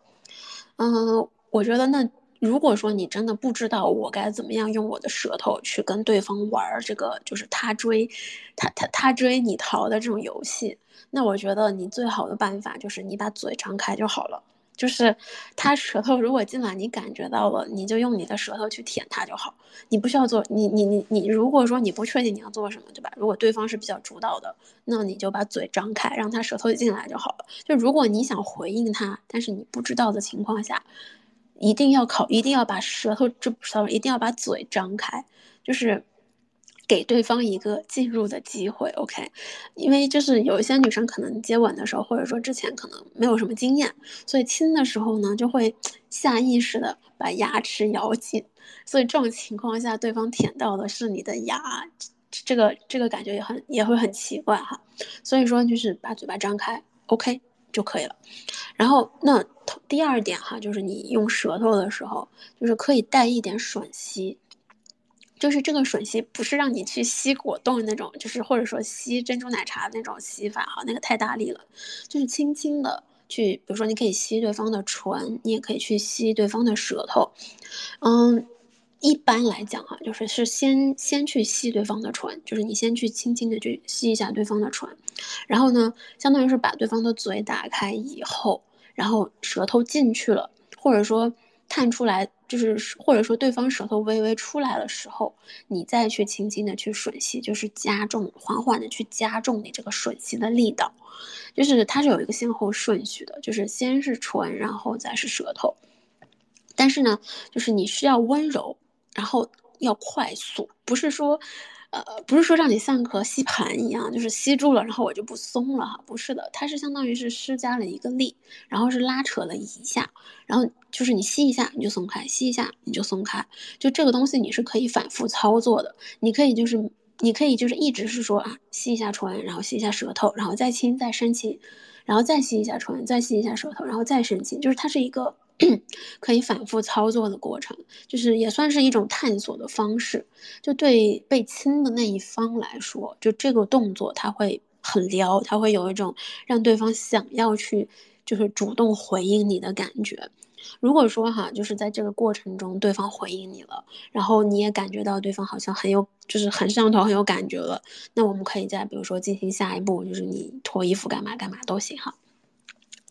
嗯，我觉得那如果说你真的不知道我该怎么样用我的舌头去跟对方玩这个，就是他追，他他他追你逃的这种游戏，那我觉得你最好的办法就是你把嘴张开就好了。就是他舌头如果进来，你感觉到了，你就用你的舌头去舔它就好。你不需要做，你你你你，如果说你不确定你要做什么，对吧？如果对方是比较主导的，那你就把嘴张开，让他舌头进来就好了。就如果你想回应他，但是你不知道的情况下，一定要考，一定要把舌头这舌头一定要把嘴张开，就是。给对方一个进入的机会，OK，因为就是有一些女生可能接吻的时候，或者说之前可能没有什么经验，所以亲的时候呢，就会下意识的把牙齿咬紧，所以这种情况下，对方舔到的是你的牙，这个这个感觉也很也会很奇怪哈，所以说就是把嘴巴张开，OK 就可以了。然后那第二点哈，就是你用舌头的时候，就是可以带一点吮吸。就是这个吮吸不是让你去吸果冻那种，就是或者说吸珍珠奶茶那种吸法哈，那个太大力了。就是轻轻的去，比如说你可以吸对方的唇，你也可以去吸对方的舌头。嗯，一般来讲哈，就是是先先去吸对方的唇，就是你先去轻轻的去吸一下对方的唇，然后呢，相当于是把对方的嘴打开以后，然后舌头进去了，或者说。探出来，就是或者说对方舌头微微出来的时候，你再去轻轻的去吮吸，就是加重，缓缓的去加重你这个吮吸的力道，就是它是有一个先后顺序的，就是先是唇，然后再是舌头，但是呢，就是你需要温柔，然后要快速，不是说。呃，不是说让你像个吸盘一样，就是吸住了，然后我就不松了哈，不是的，它是相当于是施加了一个力，然后是拉扯了一下，然后就是你吸一下你就松开，吸一下你就松开，就这个东西你是可以反复操作的，你可以就是你可以就是一直是说啊，吸一下唇，然后吸一下舌头，然后再亲再深亲，然后再吸一下唇，再吸一下舌头，然后再深亲，就是它是一个。可以反复操作的过程，就是也算是一种探索的方式。就对被亲的那一方来说，就这个动作他会很撩，他会有一种让对方想要去，就是主动回应你的感觉。如果说哈，就是在这个过程中对方回应你了，然后你也感觉到对方好像很有，就是很上头，很有感觉了，那我们可以再比如说进行下一步，就是你脱衣服干嘛干嘛都行哈。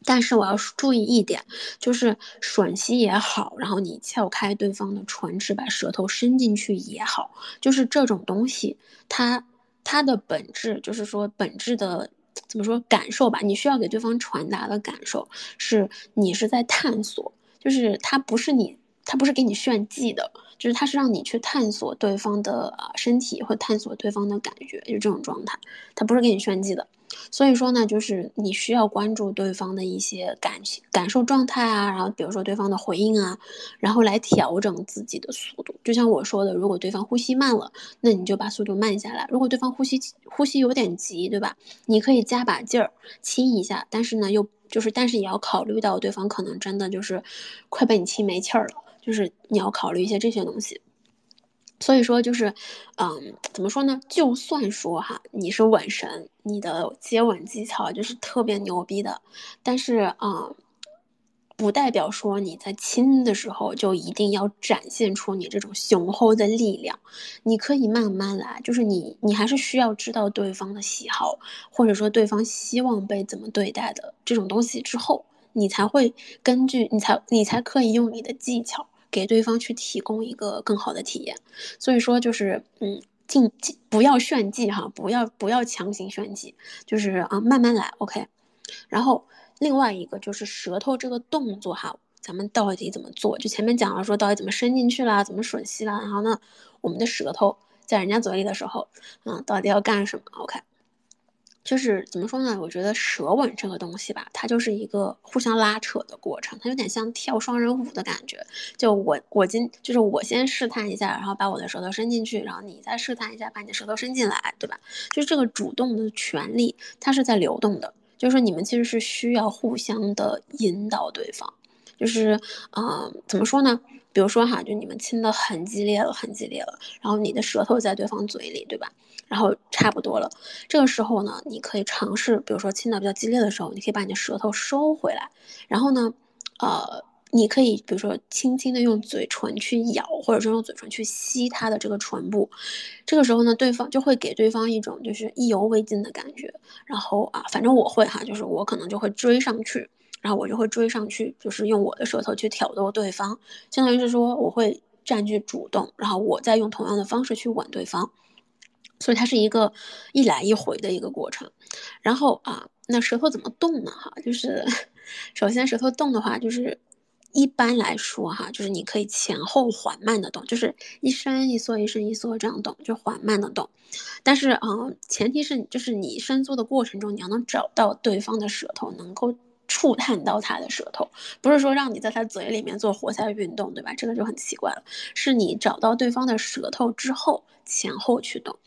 但是我要注意一点，就是吮吸也好，然后你撬开对方的唇齿，把舌头伸进去也好，就是这种东西，它它的本质就是说本质的怎么说感受吧？你需要给对方传达的感受是你是在探索，就是它不是你，它不是给你炫技的，就是它是让你去探索对方的身体或探索对方的感觉，就这种状态，它不是给你炫技的。所以说呢，就是你需要关注对方的一些感情、感受状态啊，然后比如说对方的回应啊，然后来调整自己的速度。就像我说的，如果对方呼吸慢了，那你就把速度慢下来；如果对方呼吸呼吸有点急，对吧？你可以加把劲儿亲一下，但是呢，又就是但是也要考虑到对方可能真的就是快被你亲没气儿了，就是你要考虑一些这些东西。所以说就是，嗯，怎么说呢？就算说哈，你是吻神，你的接吻技巧就是特别牛逼的，但是啊，不代表说你在亲的时候就一定要展现出你这种雄厚的力量。你可以慢慢来，就是你，你还是需要知道对方的喜好，或者说对方希望被怎么对待的这种东西之后，你才会根据你才你才可以用你的技巧。给对方去提供一个更好的体验，所以说就是，嗯，尽尽不要炫技哈，不要不要强行炫技，就是啊，慢慢来，OK。然后另外一个就是舌头这个动作哈，咱们到底怎么做？就前面讲了说到底怎么伸进去啦，怎么吮吸啦，然后呢，我们的舌头在人家嘴里的时候，嗯，到底要干什么？OK。就是怎么说呢？我觉得舌吻这个东西吧，它就是一个互相拉扯的过程，它有点像跳双人舞的感觉。就我我今就是我先试探一下，然后把我的舌头伸进去，然后你再试探一下，把你的舌头伸进来，对吧？就是这个主动的权利，它是在流动的。就是说你们其实是需要互相的引导对方。就是，嗯，怎么说呢？比如说哈，就你们亲的很激烈了，很激烈了，然后你的舌头在对方嘴里，对吧？然后差不多了，这个时候呢，你可以尝试，比如说亲的比较激烈的时候，你可以把你的舌头收回来，然后呢，呃，你可以比如说轻轻的用嘴唇去咬，或者是用嘴唇去吸他的这个唇部，这个时候呢，对方就会给对方一种就是意犹未尽的感觉。然后啊，反正我会哈，就是我可能就会追上去，然后我就会追上去，就是用我的舌头去挑逗对方，相当于是说我会占据主动，然后我再用同样的方式去吻对方。所以它是一个一来一回的一个过程，然后啊，那舌头怎么动呢？哈，就是首先舌头动的话，就是一般来说哈，就是你可以前后缓慢的动，就是一伸一缩一伸一缩这样动，就缓慢的动。但是啊，前提是你就是你伸缩的过程中，你要能找到对方的舌头能够触探到他的舌头，不是说让你在他嘴里面做活塞运动，对吧？这个就很奇怪了。是你找到对方的舌头之后前后去动。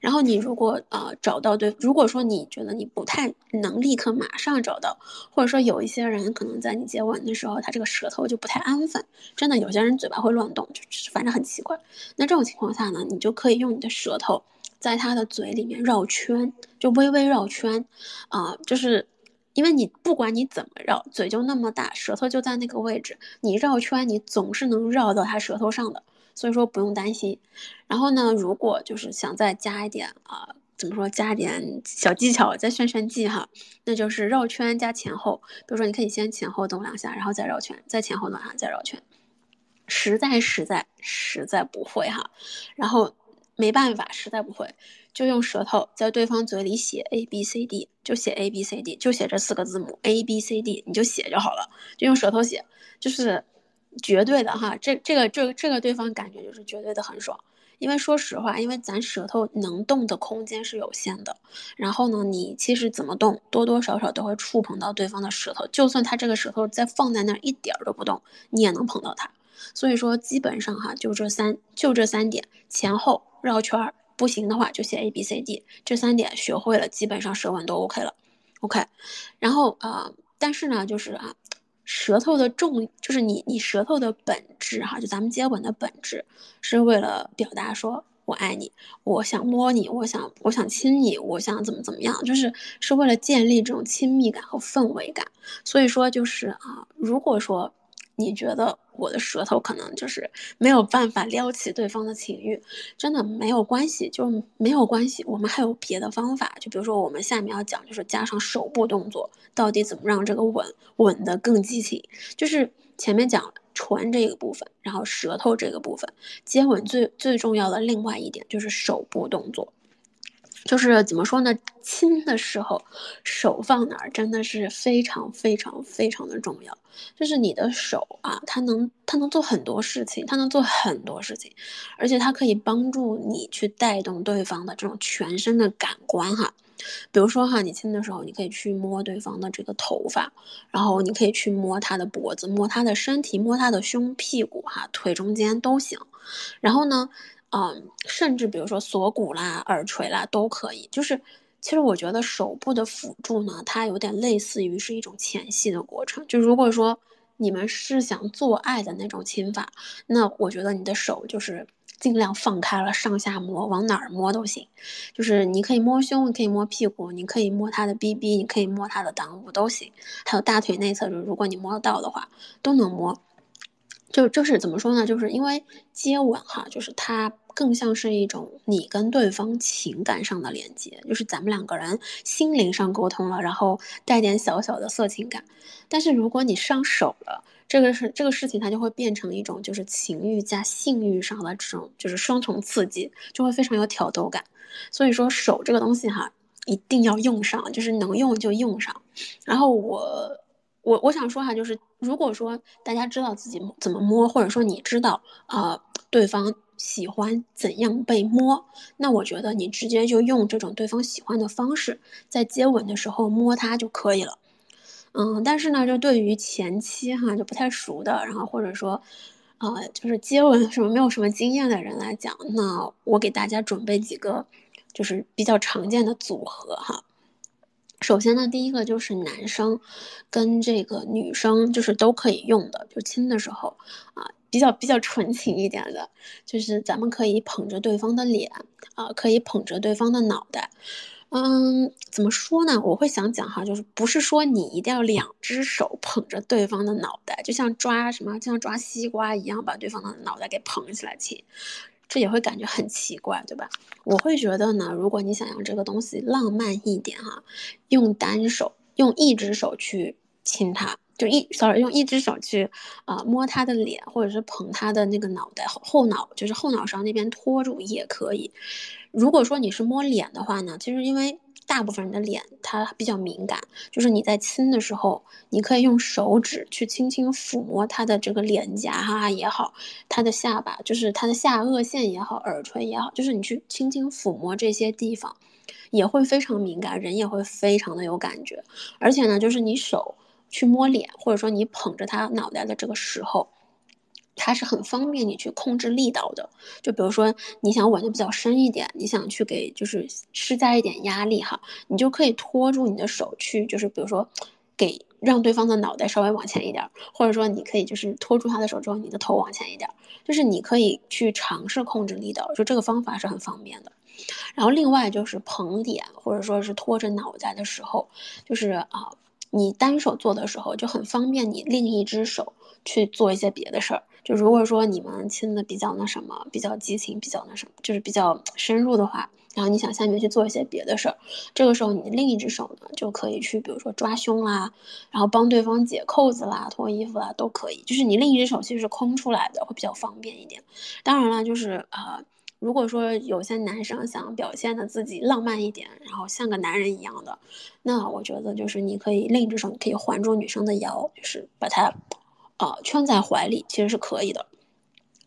然后你如果呃找到对，如果说你觉得你不太能立刻马上找到，或者说有一些人可能在你接吻的时候，他这个舌头就不太安分，真的有些人嘴巴会乱动，就反正很奇怪。那这种情况下呢，你就可以用你的舌头在他的嘴里面绕圈，就微微绕圈，啊，就是因为你不管你怎么绕，嘴就那么大，舌头就在那个位置，你绕圈你总是能绕到他舌头上的。所以说不用担心，然后呢，如果就是想再加一点啊，怎么说，加点小技巧，再炫炫技哈，那就是绕圈加前后。比如说，你可以先前后动两下，然后再绕圈，再前后动两下，再绕圈。实在实在实在不会哈，然后没办法，实在不会，就用舌头在对方嘴里写 a b c d，就写 a b c d，就写这四个字母 a b c d，你就写就好了，就用舌头写，就是。绝对的哈，这这个这个这个对方感觉就是绝对的很爽，因为说实话，因为咱舌头能动的空间是有限的，然后呢，你其实怎么动，多多少少都会触碰到对方的舌头，就算他这个舌头再放在那儿一点儿都不动，你也能碰到他。所以说基本上哈，就这三就这三点，前后绕圈儿，不行的话就写 A B C D，这三点学会了，基本上舌吻都 OK 了，OK。然后啊，但是呢，就是啊。舌头的重就是你，你舌头的本质哈，就咱们接吻的本质，是为了表达说我爱你，我想摸你，我想我想亲你，我想怎么怎么样，就是是为了建立这种亲密感和氛围感。所以说就是啊，如果说。你觉得我的舌头可能就是没有办法撩起对方的情欲，真的没有关系，就没有关系。我们还有别的方法，就比如说我们下面要讲，就是加上手部动作，到底怎么让这个吻吻得更激情？就是前面讲唇这个部分，然后舌头这个部分，接吻最最重要的另外一点就是手部动作。就是怎么说呢？亲的时候，手放哪儿真的是非常非常非常的重要。就是你的手啊，它能它能做很多事情，它能做很多事情，而且它可以帮助你去带动对方的这种全身的感官哈。比如说哈，你亲的时候，你可以去摸对方的这个头发，然后你可以去摸他的脖子，摸他的身体，摸他的胸、屁股哈，腿中间都行。然后呢？嗯，甚至比如说锁骨啦、耳垂啦都可以。就是，其实我觉得手部的辅助呢，它有点类似于是一种前戏的过程。就如果说你们是想做爱的那种亲法，那我觉得你的手就是尽量放开了，上下摸，往哪儿摸都行。就是你可以摸胸，你可以摸屁股，你可以摸他的 BB，你可以摸他的裆部都行。还有大腿内侧，就如果你摸得到的话，都能摸。就就是怎么说呢？就是因为接吻哈，就是它更像是一种你跟对方情感上的连接，就是咱们两个人心灵上沟通了，然后带点小小的色情感。但是如果你上手了，这个是这个事情，它就会变成一种就是情欲加性欲上的这种就是双重刺激，就会非常有挑逗感。所以说手这个东西哈，一定要用上，就是能用就用上。然后我。我我想说哈，就是如果说大家知道自己怎么摸，或者说你知道啊对方喜欢怎样被摸，那我觉得你直接就用这种对方喜欢的方式，在接吻的时候摸他就可以了。嗯，但是呢，就对于前期哈就不太熟的，然后或者说，呃，就是接吻什么没有什么经验的人来讲，那我给大家准备几个就是比较常见的组合哈。首先呢，第一个就是男生跟这个女生就是都可以用的，就亲的时候啊，比较比较纯情一点的，就是咱们可以捧着对方的脸啊，可以捧着对方的脑袋，嗯，怎么说呢？我会想讲哈，就是不是说你一定要两只手捧着对方的脑袋，就像抓什么，就像抓西瓜一样，把对方的脑袋给捧起来亲，这也会感觉很奇怪，对吧？我会觉得呢，如果你想要这个东西浪漫一点哈，用单手，用一只手去亲他。就一，sorry，用一只手去，啊，摸他的脸，或者是捧他的那个脑袋后后脑，就是后脑勺那边托住也可以。如果说你是摸脸的话呢，其实因为大部分人的脸它比较敏感，就是你在亲的时候，你可以用手指去轻轻抚摸他的这个脸颊哈也好，他的下巴，就是他的下颚线也好，耳垂也好，就是你去轻轻抚摸这些地方，也会非常敏感，人也会非常的有感觉。而且呢，就是你手。去摸脸，或者说你捧着他脑袋的这个时候，它是很方便你去控制力道的。就比如说你想吻的比较深一点，你想去给就是施加一点压力哈，你就可以拖住你的手去，就是比如说给让对方的脑袋稍微往前一点，或者说你可以就是拖住他的手之后，你的头往前一点，就是你可以去尝试控制力道，就这个方法是很方便的。然后另外就是捧脸或者说是拖着脑袋的时候，就是啊。你单手做的时候就很方便，你另一只手去做一些别的事儿。就如果说你们亲的比较那什么，比较激情，比较那什么，就是比较深入的话，然后你想下面去做一些别的事儿，这个时候你另一只手呢就可以去，比如说抓胸啦，然后帮对方解扣子啦、脱衣服啦都可以。就是你另一只手其实是空出来的，会比较方便一点。当然了，就是呃。如果说有些男生想表现的自己浪漫一点，然后像个男人一样的，那我觉得就是你可以另一只手你可以环住女生的腰，就是把她，啊，圈在怀里，其实是可以的。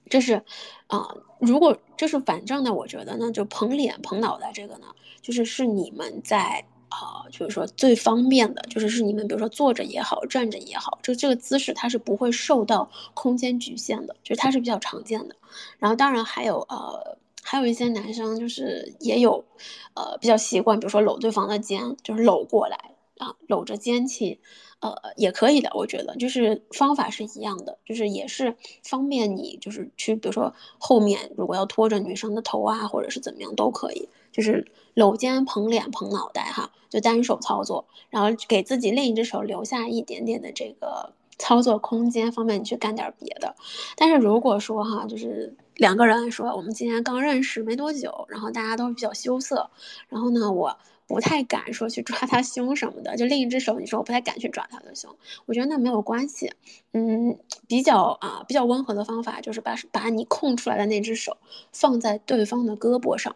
这是，啊，如果这是反正呢，我觉得呢，就捧脸捧脑袋这个呢，就是是你们在啊，就是说最方便的，就是是你们比如说坐着也好，站着也好，就这个姿势它是不会受到空间局限的，就是它是比较常见的。然后当然还有呃。还有一些男生就是也有，呃，比较习惯，比如说搂对方的肩，就是搂过来啊，搂着肩去，呃，也可以的。我觉得就是方法是一样的，就是也是方便你，就是去，比如说后面如果要拖着女生的头啊，或者是怎么样都可以，就是搂肩、捧脸、捧脑袋哈，就单手操作，然后给自己另一只手留下一点点的这个操作空间，方便你去干点别的。但是如果说哈，就是。两个人说，我们今天刚认识没多久，然后大家都比较羞涩，然后呢，我不太敢说去抓他胸什么的，就另一只手，你说我不太敢去抓他的胸，我觉得那没有关系，嗯，比较啊比较温和的方法就是把把你空出来的那只手放在对方的胳膊上，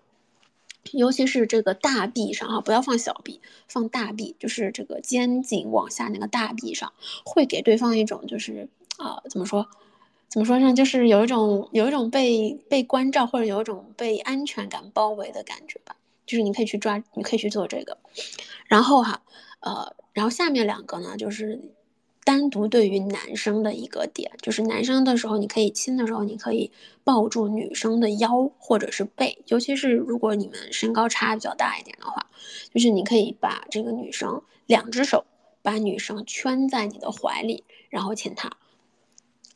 尤其是这个大臂上哈，不要放小臂，放大臂，就是这个肩颈往下那个大臂上，会给对方一种就是啊怎么说？怎么说呢？就是有一种有一种被被关照或者有一种被安全感包围的感觉吧。就是你可以去抓，你可以去做这个。然后哈，呃，然后下面两个呢，就是单独对于男生的一个点，就是男生的时候，你可以亲的时候，你可以抱住女生的腰或者是背，尤其是如果你们身高差比较大一点的话，就是你可以把这个女生两只手把女生圈在你的怀里，然后亲她。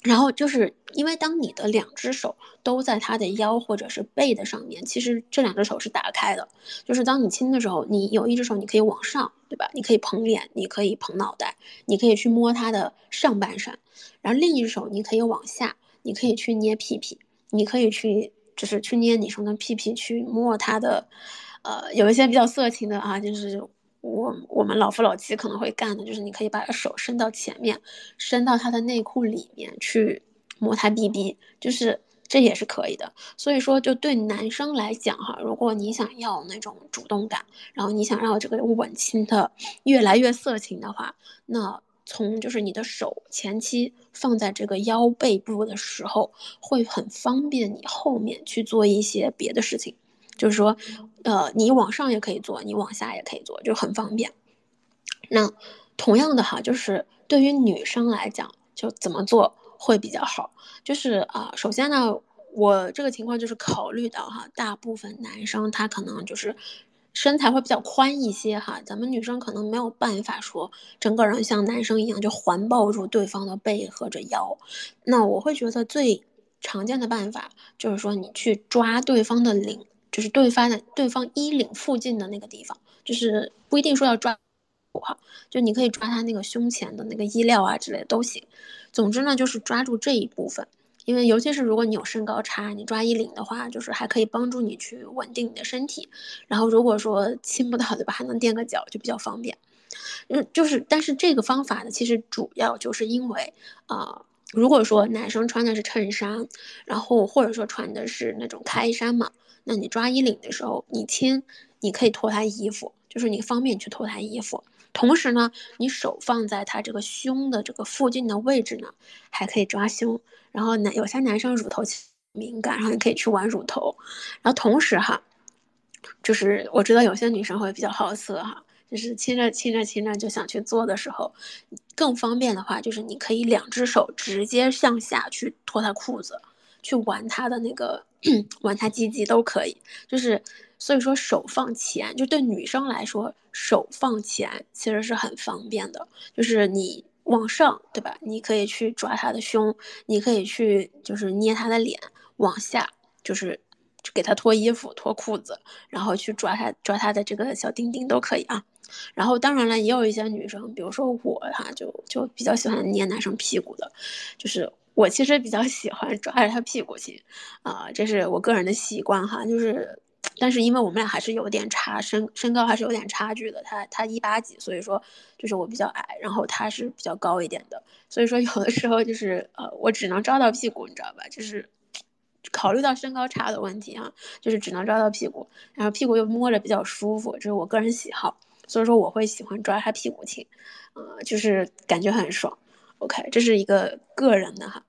然后就是因为当你的两只手都在他的腰或者是背的上面，其实这两只手是打开的。就是当你亲的时候，你有一只手你可以往上，对吧？你可以捧脸，你可以捧脑袋，你可以去摸他的上半身。然后另一只手你可以往下，你可以去捏屁屁，你可以去就是去捏女生的屁屁，去摸她的，呃，有一些比较色情的啊，就是。我我们老夫老妻可能会干的，就是你可以把手伸到前面，伸到他的内裤里面去摸他 BB，就是这也是可以的。所以说，就对男生来讲哈，如果你想要那种主动感，然后你想让这个吻亲的越来越色情的话，那从就是你的手前期放在这个腰背部的时候，会很方便你后面去做一些别的事情。就是说，呃，你往上也可以做，你往下也可以做，就很方便。那同样的哈，就是对于女生来讲，就怎么做会比较好？就是啊，首先呢，我这个情况就是考虑到哈，大部分男生他可能就是身材会比较宽一些哈，咱们女生可能没有办法说整个人像男生一样就环抱住对方的背和着腰。那我会觉得最常见的办法就是说，你去抓对方的领。就是对方的对方衣领附近的那个地方，就是不一定说要抓哈，就你可以抓他那个胸前的那个衣料啊之类的都行。总之呢，就是抓住这一部分，因为尤其是如果你有身高差，你抓衣领的话，就是还可以帮助你去稳定你的身体。然后如果说亲不到对吧，还能垫个脚，就比较方便。嗯，就是，但是这个方法呢，其实主要就是因为啊。如果说男生穿的是衬衫，然后或者说穿的是那种开衫嘛，那你抓衣领的时候，你亲，你可以脱他衣服，就是你方便去脱他衣服。同时呢，你手放在他这个胸的这个附近的位置呢，还可以抓胸。然后男有些男生乳头敏感，然后你可以去玩乳头。然后同时哈，就是我知道有些女生会比较好色哈。就是亲着亲着亲着就想去做的时候，更方便的话，就是你可以两只手直接向下去脱他裤子，去玩他的那个 玩他鸡鸡都可以。就是所以说手放前，就对女生来说，手放前其实是很方便的。就是你往上，对吧？你可以去抓他的胸，你可以去就是捏他的脸，往下就是给他脱衣服、脱裤子，然后去抓他抓他的这个小丁丁都可以啊。然后当然了，也有一些女生，比如说我哈，就就比较喜欢捏男生屁股的，就是我其实比较喜欢抓着他屁股亲，啊，这是我个人的习惯哈。就是，但是因为我们俩还是有点差，身身高还是有点差距的。他他一八几，所以说就是我比较矮，然后他是比较高一点的，所以说有的时候就是呃，我只能抓到屁股，你知道吧？就是考虑到身高差的问题哈，就是只能抓到屁股，然后屁股又摸着比较舒服，这是我个人喜好。所以说我会喜欢抓他屁股亲，呃，就是感觉很爽。OK，这是一个个人的哈。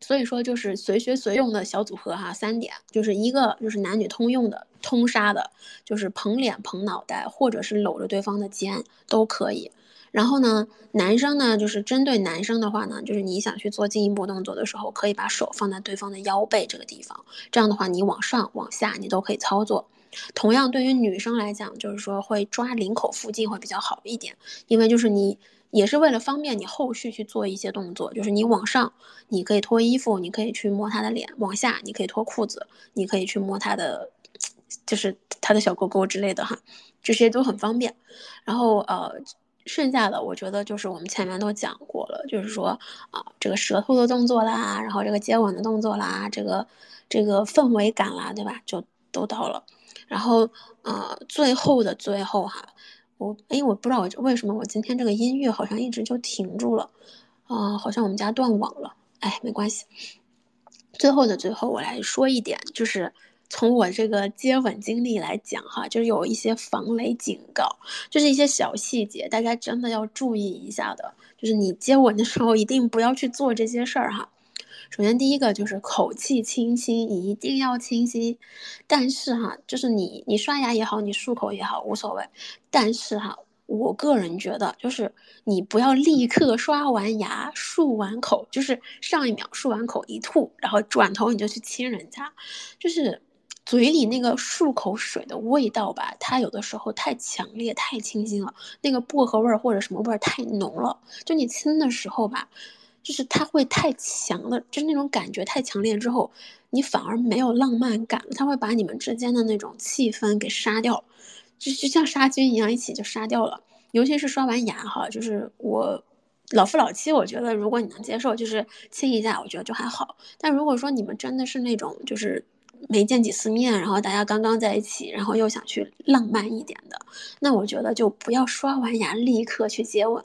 所以说就是随学随用的小组合哈，三点就是一个就是男女通用的通杀的，就是捧脸捧脑袋或者是搂着对方的肩都可以。然后呢，男生呢就是针对男生的话呢，就是你想去做进一步动作的时候，可以把手放在对方的腰背这个地方，这样的话你往上往下你都可以操作。同样，对于女生来讲，就是说会抓领口附近会比较好一点，因为就是你也是为了方便你后续去做一些动作，就是你往上你可以脱衣服，你可以去摸他的脸；往下你可以脱裤子，你可以去摸他的，就是他的小沟沟之类的哈，这些都很方便。然后呃，剩下的我觉得就是我们前面都讲过了，就是说啊，这个舌头的动作啦，然后这个接吻的动作啦，这个这个氛围感啦，对吧？就都到了。然后，呃，最后的最后哈，我哎，我不知道我为什么我今天这个音乐好像一直就停住了，啊，好像我们家断网了，哎，没关系。最后的最后，我来说一点，就是从我这个接吻经历来讲哈，就是有一些防雷警告，就是一些小细节，大家真的要注意一下的，就是你接吻的时候一定不要去做这些事儿哈。首先，第一个就是口气清新，一定要清新。但是哈，就是你你刷牙也好，你漱口也好，无所谓。但是哈，我个人觉得，就是你不要立刻刷完牙、漱完口，就是上一秒漱完口一吐，然后转头你就去亲人家，就是嘴里那个漱口水的味道吧，它有的时候太强烈、太清新了，那个薄荷味儿或者什么味儿太浓了，就你亲的时候吧。就是它会太强了，就是那种感觉太强烈之后，你反而没有浪漫感了。它会把你们之间的那种气氛给杀掉，就就像杀菌一样，一起就杀掉了。尤其是刷完牙哈，就是我老夫老妻，我觉得如果你能接受，就是亲一下，我觉得就还好。但如果说你们真的是那种就是没见几次面，然后大家刚刚在一起，然后又想去浪漫一点的，那我觉得就不要刷完牙立刻去接吻。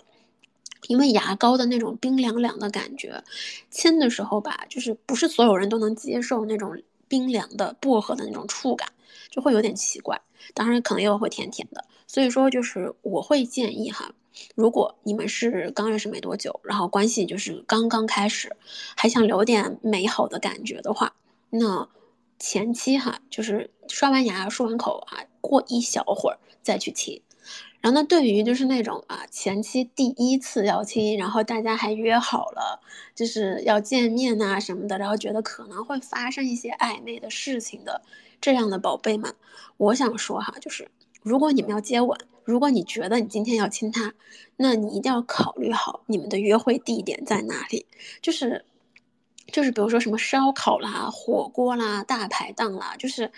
因为牙膏的那种冰凉凉的感觉，亲的时候吧，就是不是所有人都能接受那种冰凉的薄荷的那种触感，就会有点奇怪。当然，可能又会甜甜的。所以说，就是我会建议哈，如果你们是刚认识没多久，然后关系就是刚刚开始，还想留点美好的感觉的话，那前期哈，就是刷完牙、漱完口啊，过一小会儿再去亲。然后呢，对于就是那种啊，前期第一次要亲，然后大家还约好了，就是要见面呐什么的，然后觉得可能会发生一些暧昧的事情的这样的宝贝们，我想说哈，就是如果你们要接吻，如果你觉得你今天要亲他，那你一定要考虑好你们的约会地点在哪里，就是就是比如说什么烧烤啦、火锅啦、大排档啦，就是。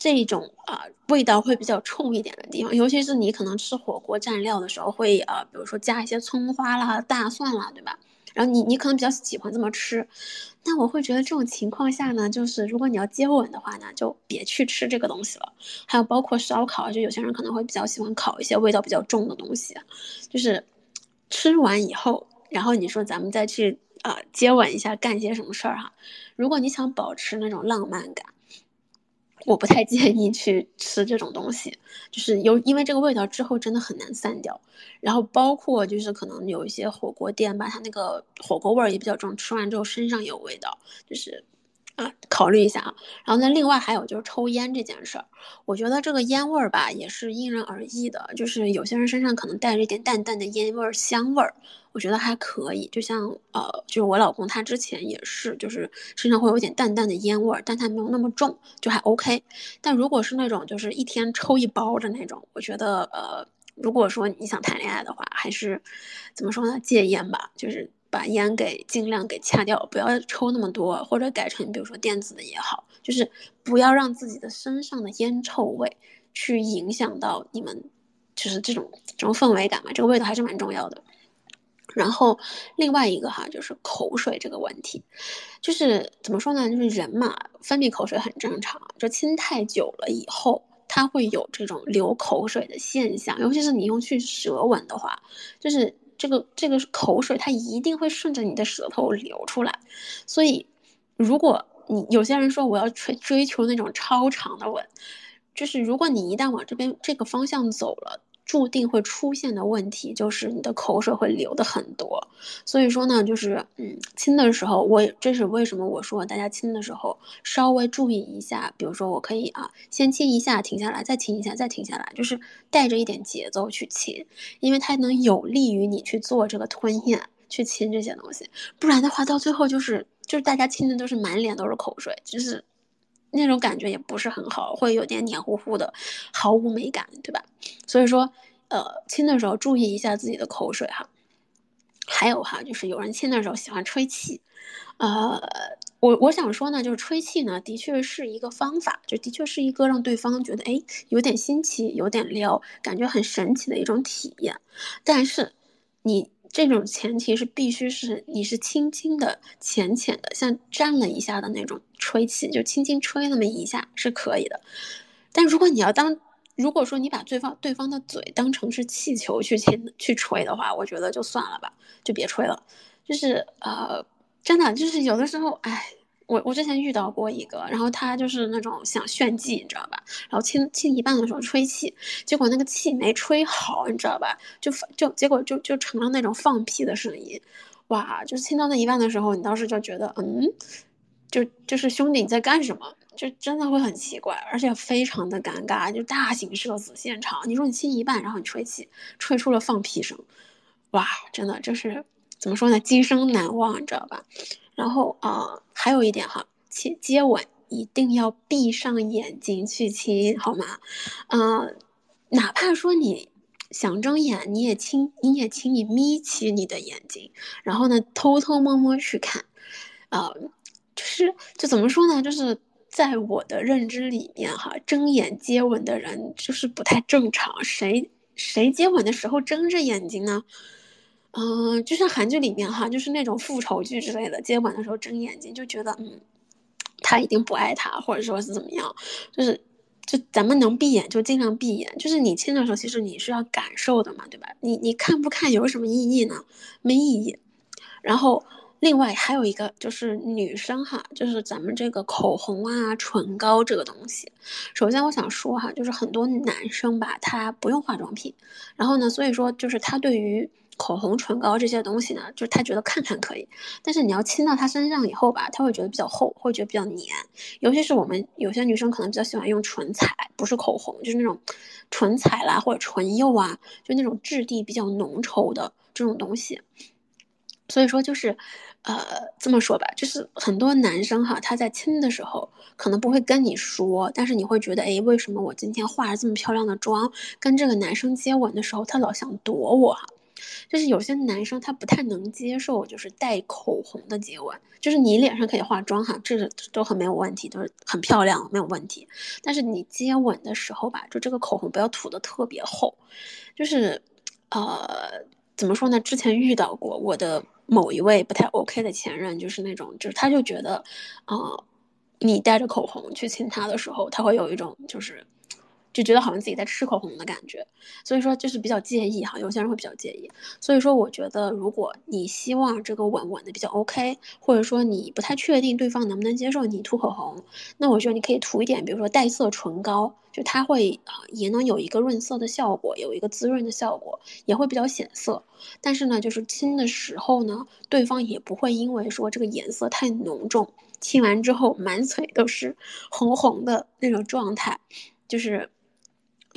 这种啊味道会比较冲一点的地方，尤其是你可能吃火锅蘸料的时候会啊，比如说加一些葱花啦、大蒜啦，对吧？然后你你可能比较喜欢这么吃，那我会觉得这种情况下呢，就是如果你要接吻的话呢，就别去吃这个东西了。还有包括烧烤，就有些人可能会比较喜欢烤一些味道比较重的东西，就是吃完以后，然后你说咱们再去啊接吻一下，干些什么事儿哈？如果你想保持那种浪漫感。我不太建议去吃这种东西，就是有因为这个味道之后真的很难散掉。然后包括就是可能有一些火锅店吧，它那个火锅味儿也比较重，吃完之后身上有味道，就是。考虑一下啊。然后呢，另外还有就是抽烟这件事儿，我觉得这个烟味儿吧，也是因人而异的。就是有些人身上可能带着一点淡淡的烟味儿、香味儿，我觉得还可以。就像呃，就是我老公他之前也是，就是身上会有一点淡淡的烟味儿，但他没有那么重，就还 OK。但如果是那种就是一天抽一包的那种，我觉得呃，如果说你想谈恋爱的话，还是怎么说呢，戒烟吧，就是。把烟给尽量给掐掉，不要抽那么多，或者改成比如说电子的也好，就是不要让自己的身上的烟臭味去影响到你们，就是这种这种氛围感嘛，这个味道还是蛮重要的。然后另外一个哈，就是口水这个问题，就是怎么说呢？就是人嘛，分泌口水很正常，就亲太久了以后，它会有这种流口水的现象，尤其是你用去舌吻的话，就是。这个这个口水，它一定会顺着你的舌头流出来，所以，如果你有些人说我要追追求那种超长的吻，就是如果你一旦往这边这个方向走了。注定会出现的问题就是你的口水会流的很多，所以说呢，就是嗯，亲的时候，我这是为什么我说大家亲的时候稍微注意一下，比如说我可以啊，先亲一下，停下来，再亲一下，再停下来，就是带着一点节奏去亲，因为它能有利于你去做这个吞咽，去亲这些东西，不然的话到最后就是就是大家亲的都是满脸都是口水，就是。那种感觉也不是很好，会有点黏糊糊的，毫无美感，对吧？所以说，呃，亲的时候注意一下自己的口水哈。还有哈，就是有人亲的时候喜欢吹气，呃，我我想说呢，就是吹气呢，的确是一个方法，就的确是一个让对方觉得哎有点新奇、有点撩，感觉很神奇的一种体验。但是你。这种前提是必须是你是轻轻的、浅浅的，像沾了一下的那种吹气，就轻轻吹那么一下是可以的。但如果你要当，如果说你把对方对方的嘴当成是气球去亲去吹的话，我觉得就算了吧，就别吹了。就是呃，真的就是有的时候，哎。我我之前遇到过一个，然后他就是那种想炫技，你知道吧？然后亲亲一半的时候吹气，结果那个气没吹好，你知道吧？就就结果就就成了那种放屁的声音，哇！就是亲到那一半的时候，你当时就觉得，嗯，就就是兄弟你在干什么？就真的会很奇怪，而且非常的尴尬，就大型社死现场。你说你亲一半，然后你吹气，吹出了放屁声，哇！真的就是怎么说呢？今生难忘，你知道吧？然后啊，还有一点哈，接接吻一定要闭上眼睛去亲，好吗？嗯，哪怕说你想睁眼，你也亲，你也请你眯起你的眼睛，然后呢，偷偷摸摸去看，啊，就是就怎么说呢？就是在我的认知里面哈，睁眼接吻的人就是不太正常，谁谁接吻的时候睁着眼睛呢？嗯，就像韩剧里面哈，就是那种复仇剧之类的，接吻的时候睁眼睛，就觉得嗯，他一定不爱他，或者说是怎么样，就是就咱们能闭眼就尽量闭眼，就是你亲的时候，其实你是要感受的嘛，对吧？你你看不看有什么意义呢？没意义。然后另外还有一个就是女生哈，就是咱们这个口红啊、唇膏这个东西，首先我想说哈，就是很多男生吧，他不用化妆品，然后呢，所以说就是他对于口红、唇膏这些东西呢，就是他觉得看看可以，但是你要亲到他身上以后吧，他会觉得比较厚，会觉得比较黏。尤其是我们有些女生可能比较喜欢用唇彩，不是口红，就是那种唇彩啦或者唇釉啊，就那种质地比较浓稠的这种东西。所以说就是，呃，这么说吧，就是很多男生哈，他在亲的时候可能不会跟你说，但是你会觉得，哎，为什么我今天化了这么漂亮的妆，跟这个男生接吻的时候，他老想躲我哈？就是有些男生他不太能接受，就是带口红的接吻，就是你脸上可以化妆哈，这个都很没有问题，都是很漂亮，没有问题。但是你接吻的时候吧，就这个口红不要涂的特别厚，就是，呃，怎么说呢？之前遇到过我的某一位不太 OK 的前任，就是那种，就是他就觉得，啊，你带着口红去亲他的时候，他会有一种就是。就觉得好像自己在吃口红的感觉，所以说就是比较介意哈，有些人会比较介意。所以说，我觉得如果你希望这个吻吻的比较 OK，或者说你不太确定对方能不能接受你涂口红，那我觉得你可以涂一点，比如说带色唇膏，就它会啊也能有一个润色的效果，有一个滋润的效果，也会比较显色。但是呢，就是亲的时候呢，对方也不会因为说这个颜色太浓重，亲完之后满嘴都是红红的那种状态，就是。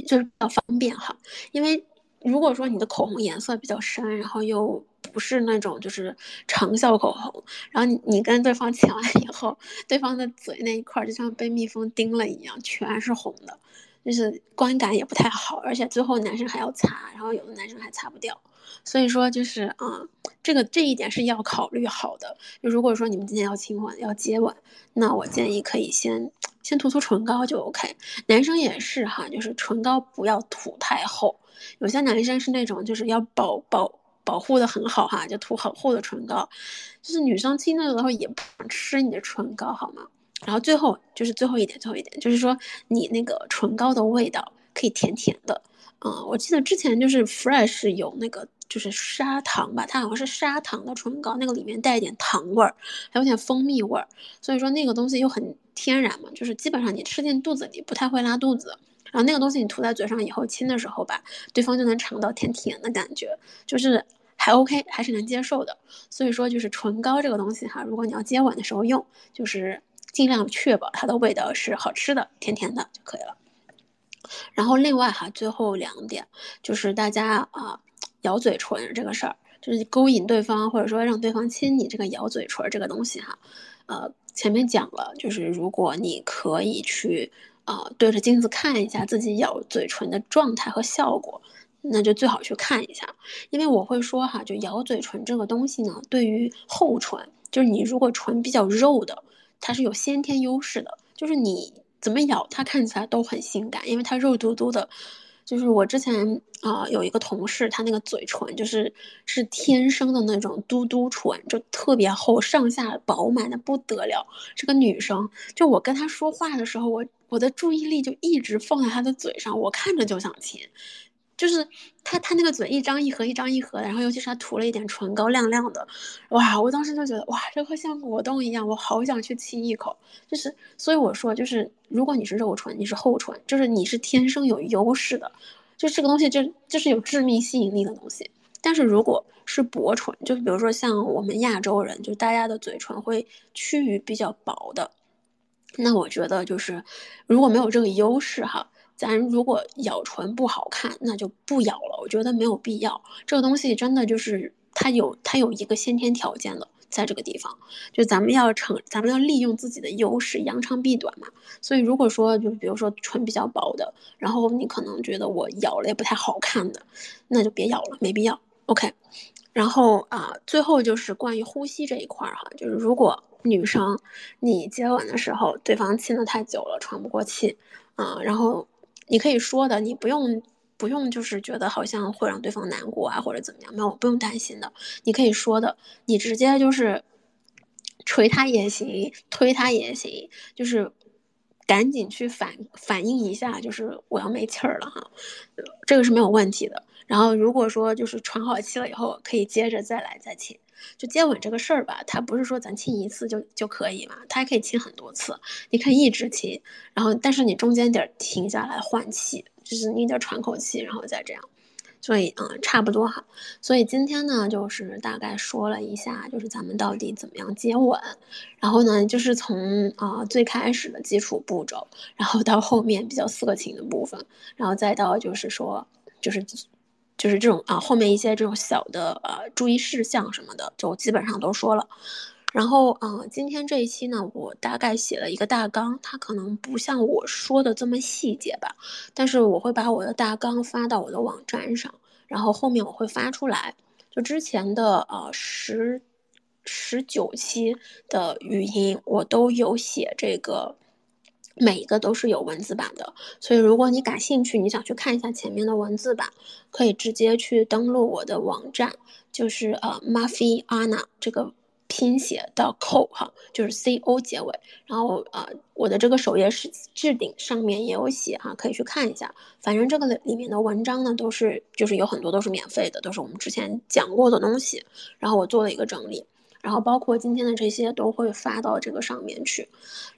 就是比较方便哈，因为如果说你的口红颜色比较深，然后又不是那种就是长效口红，然后你你跟对方亲完以后，对方的嘴那一块就像被蜜蜂叮了一样，全是红的，就是观感也不太好，而且最后男生还要擦，然后有的男生还擦不掉，所以说就是啊，这个这一点是要考虑好的。就如果说你们今天要亲吻要接吻，那我建议可以先。先涂涂唇膏就 OK，男生也是哈，就是唇膏不要涂太厚。有些男生是那种就是要保保保护的很好哈，就涂很厚的唇膏。就是女生亲的时候也不想吃你的唇膏好吗？然后最后就是最后一点，最后一点就是说你那个唇膏的味道可以甜甜的。嗯，我记得之前就是 Fresh 有那个。就是砂糖吧，它好像是砂糖的唇膏，那个里面带一点糖味儿，还有点蜂蜜味儿，所以说那个东西又很天然嘛，就是基本上你吃进肚子里不太会拉肚子。然后那个东西你涂在嘴上以后亲的时候吧，对方就能尝到甜甜的感觉，就是还 OK，还是能接受的。所以说就是唇膏这个东西哈，如果你要接吻的时候用，就是尽量确保它的味道是好吃的、甜甜的就可以了。然后另外哈，最后两点就是大家啊。咬嘴唇这个事儿，就是勾引对方，或者说让对方亲你这个咬嘴唇这个东西哈，呃，前面讲了，就是如果你可以去啊对着镜子看一下自己咬嘴唇的状态和效果，那就最好去看一下，因为我会说哈，就咬嘴唇这个东西呢，对于厚唇，就是你如果唇比较肉的，它是有先天优势的，就是你怎么咬它看起来都很性感，因为它肉嘟嘟的。就是我之前啊有一个同事，他那个嘴唇就是是天生的那种嘟嘟唇，就特别厚，上下饱满的不得了。是个女生，就我跟她说话的时候，我我的注意力就一直放在她的嘴上，我看着就想亲。就是他，他那个嘴一张一合，一张一合的，然后尤其是他涂了一点唇膏，亮亮的，哇！我当时就觉得，哇，这个像果冻一样，我好想去亲一口。就是，所以我说，就是如果你是肉唇，你是厚唇，就是你是天生有优势的，就这个东西，就就是有致命吸引力的东西。但是如果是薄唇，就比如说像我们亚洲人，就大家的嘴唇会趋于比较薄的，那我觉得就是如果没有这个优势哈。咱如果咬唇不好看，那就不咬了。我觉得没有必要。这个东西真的就是它有它有一个先天条件的，在这个地方，就咱们要成，咱们要利用自己的优势，扬长避短嘛。所以如果说就比如说唇比较薄的，然后你可能觉得我咬了也不太好看的，那就别咬了，没必要。OK。然后啊，最后就是关于呼吸这一块儿哈，就是如果女生你接吻的时候，对方亲的太久了，喘不过气啊，然后。你可以说的，你不用不用，就是觉得好像会让对方难过啊，或者怎么样，没有不用担心的。你可以说的，你直接就是捶他也行，推他也行，就是赶紧去反反应一下，就是我要没气儿了哈，这个是没有问题的。然后如果说就是喘好气了以后，可以接着再来再亲。就接吻这个事儿吧，它不是说咱亲一次就就可以嘛，它还可以亲很多次，你可以一直亲，然后但是你中间得停下来换气，就是你得喘口气，然后再这样。所以嗯，差不多哈。所以今天呢，就是大概说了一下，就是咱们到底怎么样接吻，然后呢，就是从啊最开始的基础步骤，然后到后面比较色情的部分，然后再到就是说就是。就是这种啊，后面一些这种小的呃注意事项什么的，就基本上都说了。然后嗯，今天这一期呢，我大概写了一个大纲，它可能不像我说的这么细节吧，但是我会把我的大纲发到我的网站上。然后后面我会发出来。就之前的呃十十九期的语音，我都有写这个。每一个都是有文字版的，所以如果你感兴趣，你想去看一下前面的文字版，可以直接去登录我的网站，就是呃 Mafiana 这个拼写到 co 哈，就是 c o 结尾，然后呃我的这个首页是置顶上面也有写哈，可以去看一下。反正这个里面的文章呢，都是就是有很多都是免费的，都是我们之前讲过的东西，然后我做了一个整理。然后包括今天的这些都会发到这个上面去，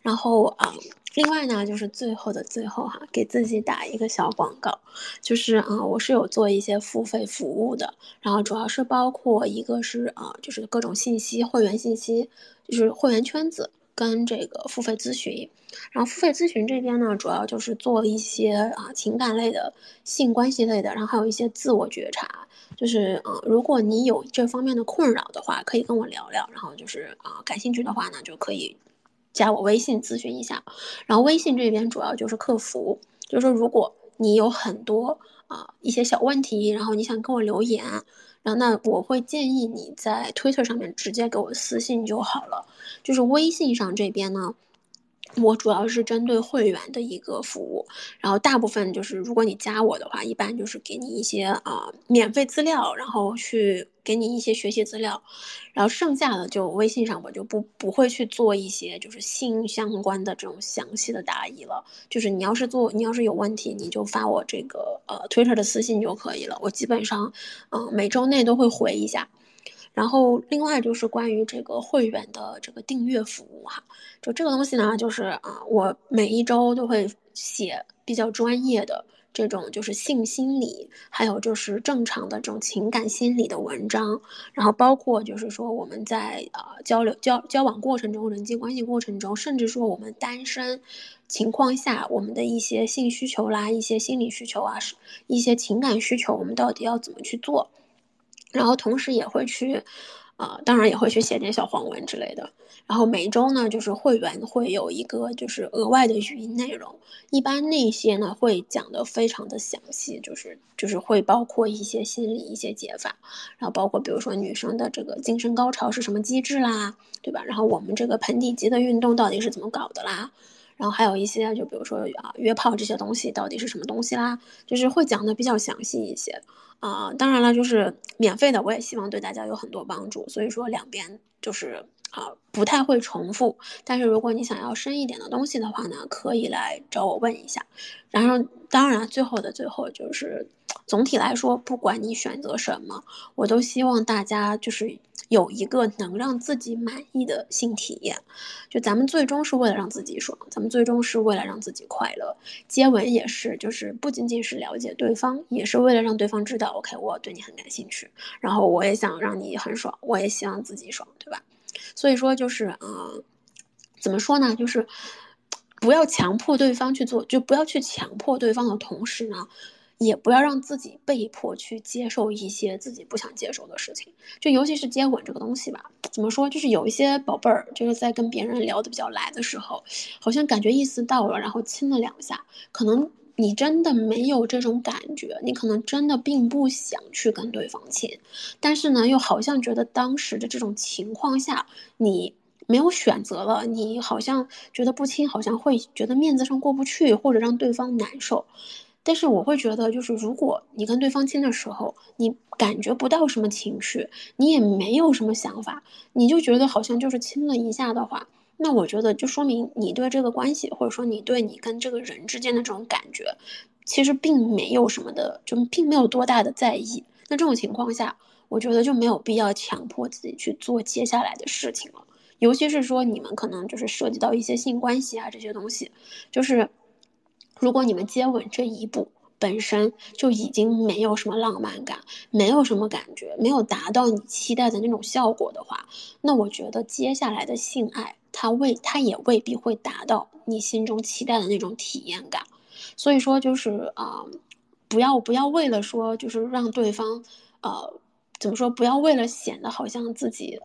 然后啊，另外呢就是最后的最后哈，给自己打一个小广告，就是啊，我是有做一些付费服务的，然后主要是包括一个是啊，就是各种信息、会员信息，就是会员圈子跟这个付费咨询，然后付费咨询这边呢，主要就是做一些啊情感类的、性关系类的，然后还有一些自我觉察。就是啊，如果你有这方面的困扰的话，可以跟我聊聊。然后就是啊，感兴趣的话呢，就可以加我微信咨询一下。然后微信这边主要就是客服，就是说如果你有很多啊一些小问题，然后你想跟我留言，然后那我会建议你在 Twitter 上面直接给我私信就好了。就是微信上这边呢。我主要是针对会员的一个服务，然后大部分就是如果你加我的话，一般就是给你一些啊免费资料，然后去给你一些学习资料，然后剩下的就微信上我就不不会去做一些就是性相关的这种详细的答疑了。就是你要是做你要是有问题，你就发我这个呃 Twitter 的私信就可以了，我基本上嗯每周内都会回一下。然后另外就是关于这个会员的这个订阅服务哈，就这个东西呢，就是啊，我每一周都会写比较专业的这种就是性心理，还有就是正常的这种情感心理的文章，然后包括就是说我们在呃交流交交往过程中、人际关系过程中，甚至说我们单身情况下，我们的一些性需求啦、一些心理需求啊、是一些情感需求，我们到底要怎么去做？然后同时也会去，啊，当然也会去写点小黄文之类的。然后每周呢，就是会员会有一个就是额外的语音内容，一般那些呢会讲的非常的详细，就是就是会包括一些心理一些解法，然后包括比如说女生的这个精神高潮是什么机制啦，对吧？然后我们这个盆底肌的运动到底是怎么搞的啦？然后还有一些就比如说啊约炮这些东西到底是什么东西啦，就是会讲的比较详细一些。啊，当然了，就是免费的，我也希望对大家有很多帮助，所以说两边就是啊不太会重复。但是如果你想要深一点的东西的话呢，可以来找我问一下。然后当然最后的最后就是，总体来说，不管你选择什么，我都希望大家就是。有一个能让自己满意的性体验，就咱们最终是为了让自己爽，咱们最终是为了让自己快乐。接吻也是，就是不仅仅是了解对方，也是为了让对方知道，OK，我对你很感兴趣，然后我也想让你很爽，我也希望自己爽，对吧？所以说就是，嗯，怎么说呢？就是不要强迫对方去做，就不要去强迫对方的同时呢。也不要让自己被迫去接受一些自己不想接受的事情，就尤其是接吻这个东西吧。怎么说？就是有一些宝贝儿，就是在跟别人聊得比较来的时候，好像感觉意思到了，然后亲了两下，可能你真的没有这种感觉，你可能真的并不想去跟对方亲，但是呢，又好像觉得当时的这种情况下，你没有选择了，你好像觉得不亲，好像会觉得面子上过不去，或者让对方难受。但是我会觉得，就是如果你跟对方亲的时候，你感觉不到什么情绪，你也没有什么想法，你就觉得好像就是亲了一下的话，那我觉得就说明你对这个关系，或者说你对你跟这个人之间的这种感觉，其实并没有什么的，就并没有多大的在意。那这种情况下，我觉得就没有必要强迫自己去做接下来的事情了。尤其是说你们可能就是涉及到一些性关系啊这些东西，就是。如果你们接吻这一步本身就已经没有什么浪漫感，没有什么感觉，没有达到你期待的那种效果的话，那我觉得接下来的性爱，他未他也未必会达到你心中期待的那种体验感。所以说，就是啊，不要不要为了说，就是让对方，呃，怎么说？不要为了显得好像自己。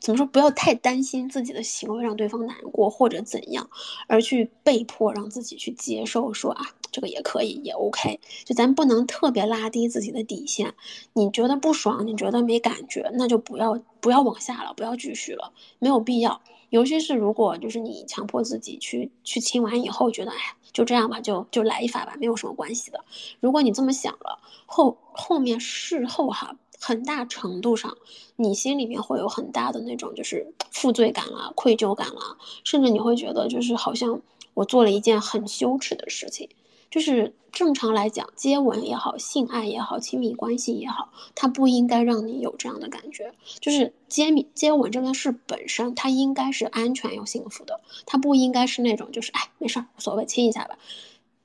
怎么说？不要太担心自己的行为让对方难过或者怎样，而去被迫让自己去接受。说啊，这个也可以，也 OK。就咱不能特别拉低自己的底线。你觉得不爽，你觉得没感觉，那就不要不要往下了，不要继续了，没有必要。尤其是如果就是你强迫自己去去亲完以后，觉得哎就这样吧，就就来一发吧，没有什么关系的。如果你这么想了，后后面事后哈。很大程度上，你心里面会有很大的那种就是负罪感啦、愧疚感啦，甚至你会觉得就是好像我做了一件很羞耻的事情。就是正常来讲，接吻也好，性爱也好，亲密关系也好，它不应该让你有这样的感觉。就是接密接吻这件事本身，它应该是安全又幸福的，它不应该是那种就是哎没事儿无所谓亲一下吧。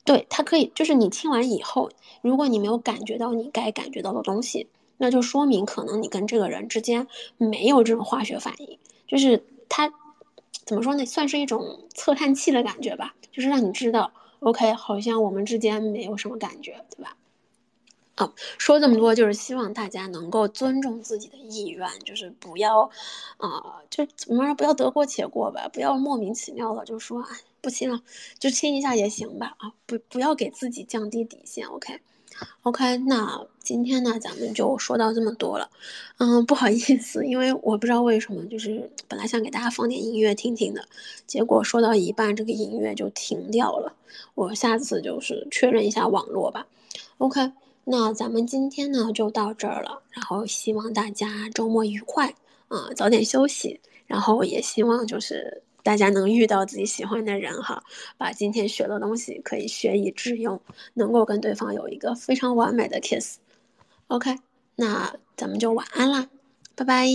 对，它可以就是你亲完以后，如果你没有感觉到你该感觉到的东西。那就说明可能你跟这个人之间没有这种化学反应，就是他怎么说呢，算是一种测探器的感觉吧，就是让你知道，OK，好像我们之间没有什么感觉，对吧？啊，说这么多就是希望大家能够尊重自己的意愿，就是不要，啊，就怎么说，不要得过且过吧，不要莫名其妙的就说啊不亲了，就亲一下也行吧，啊，不不要给自己降低底线，OK。OK，那今天呢，咱们就说到这么多了。嗯，不好意思，因为我不知道为什么，就是本来想给大家放点音乐听听的，结果说到一半，这个音乐就停掉了。我下次就是确认一下网络吧。OK，那咱们今天呢就到这儿了，然后希望大家周末愉快啊，早点休息，然后也希望就是。大家能遇到自己喜欢的人哈，把今天学的东西可以学以致用，能够跟对方有一个非常完美的 kiss。OK，那咱们就晚安啦，拜拜。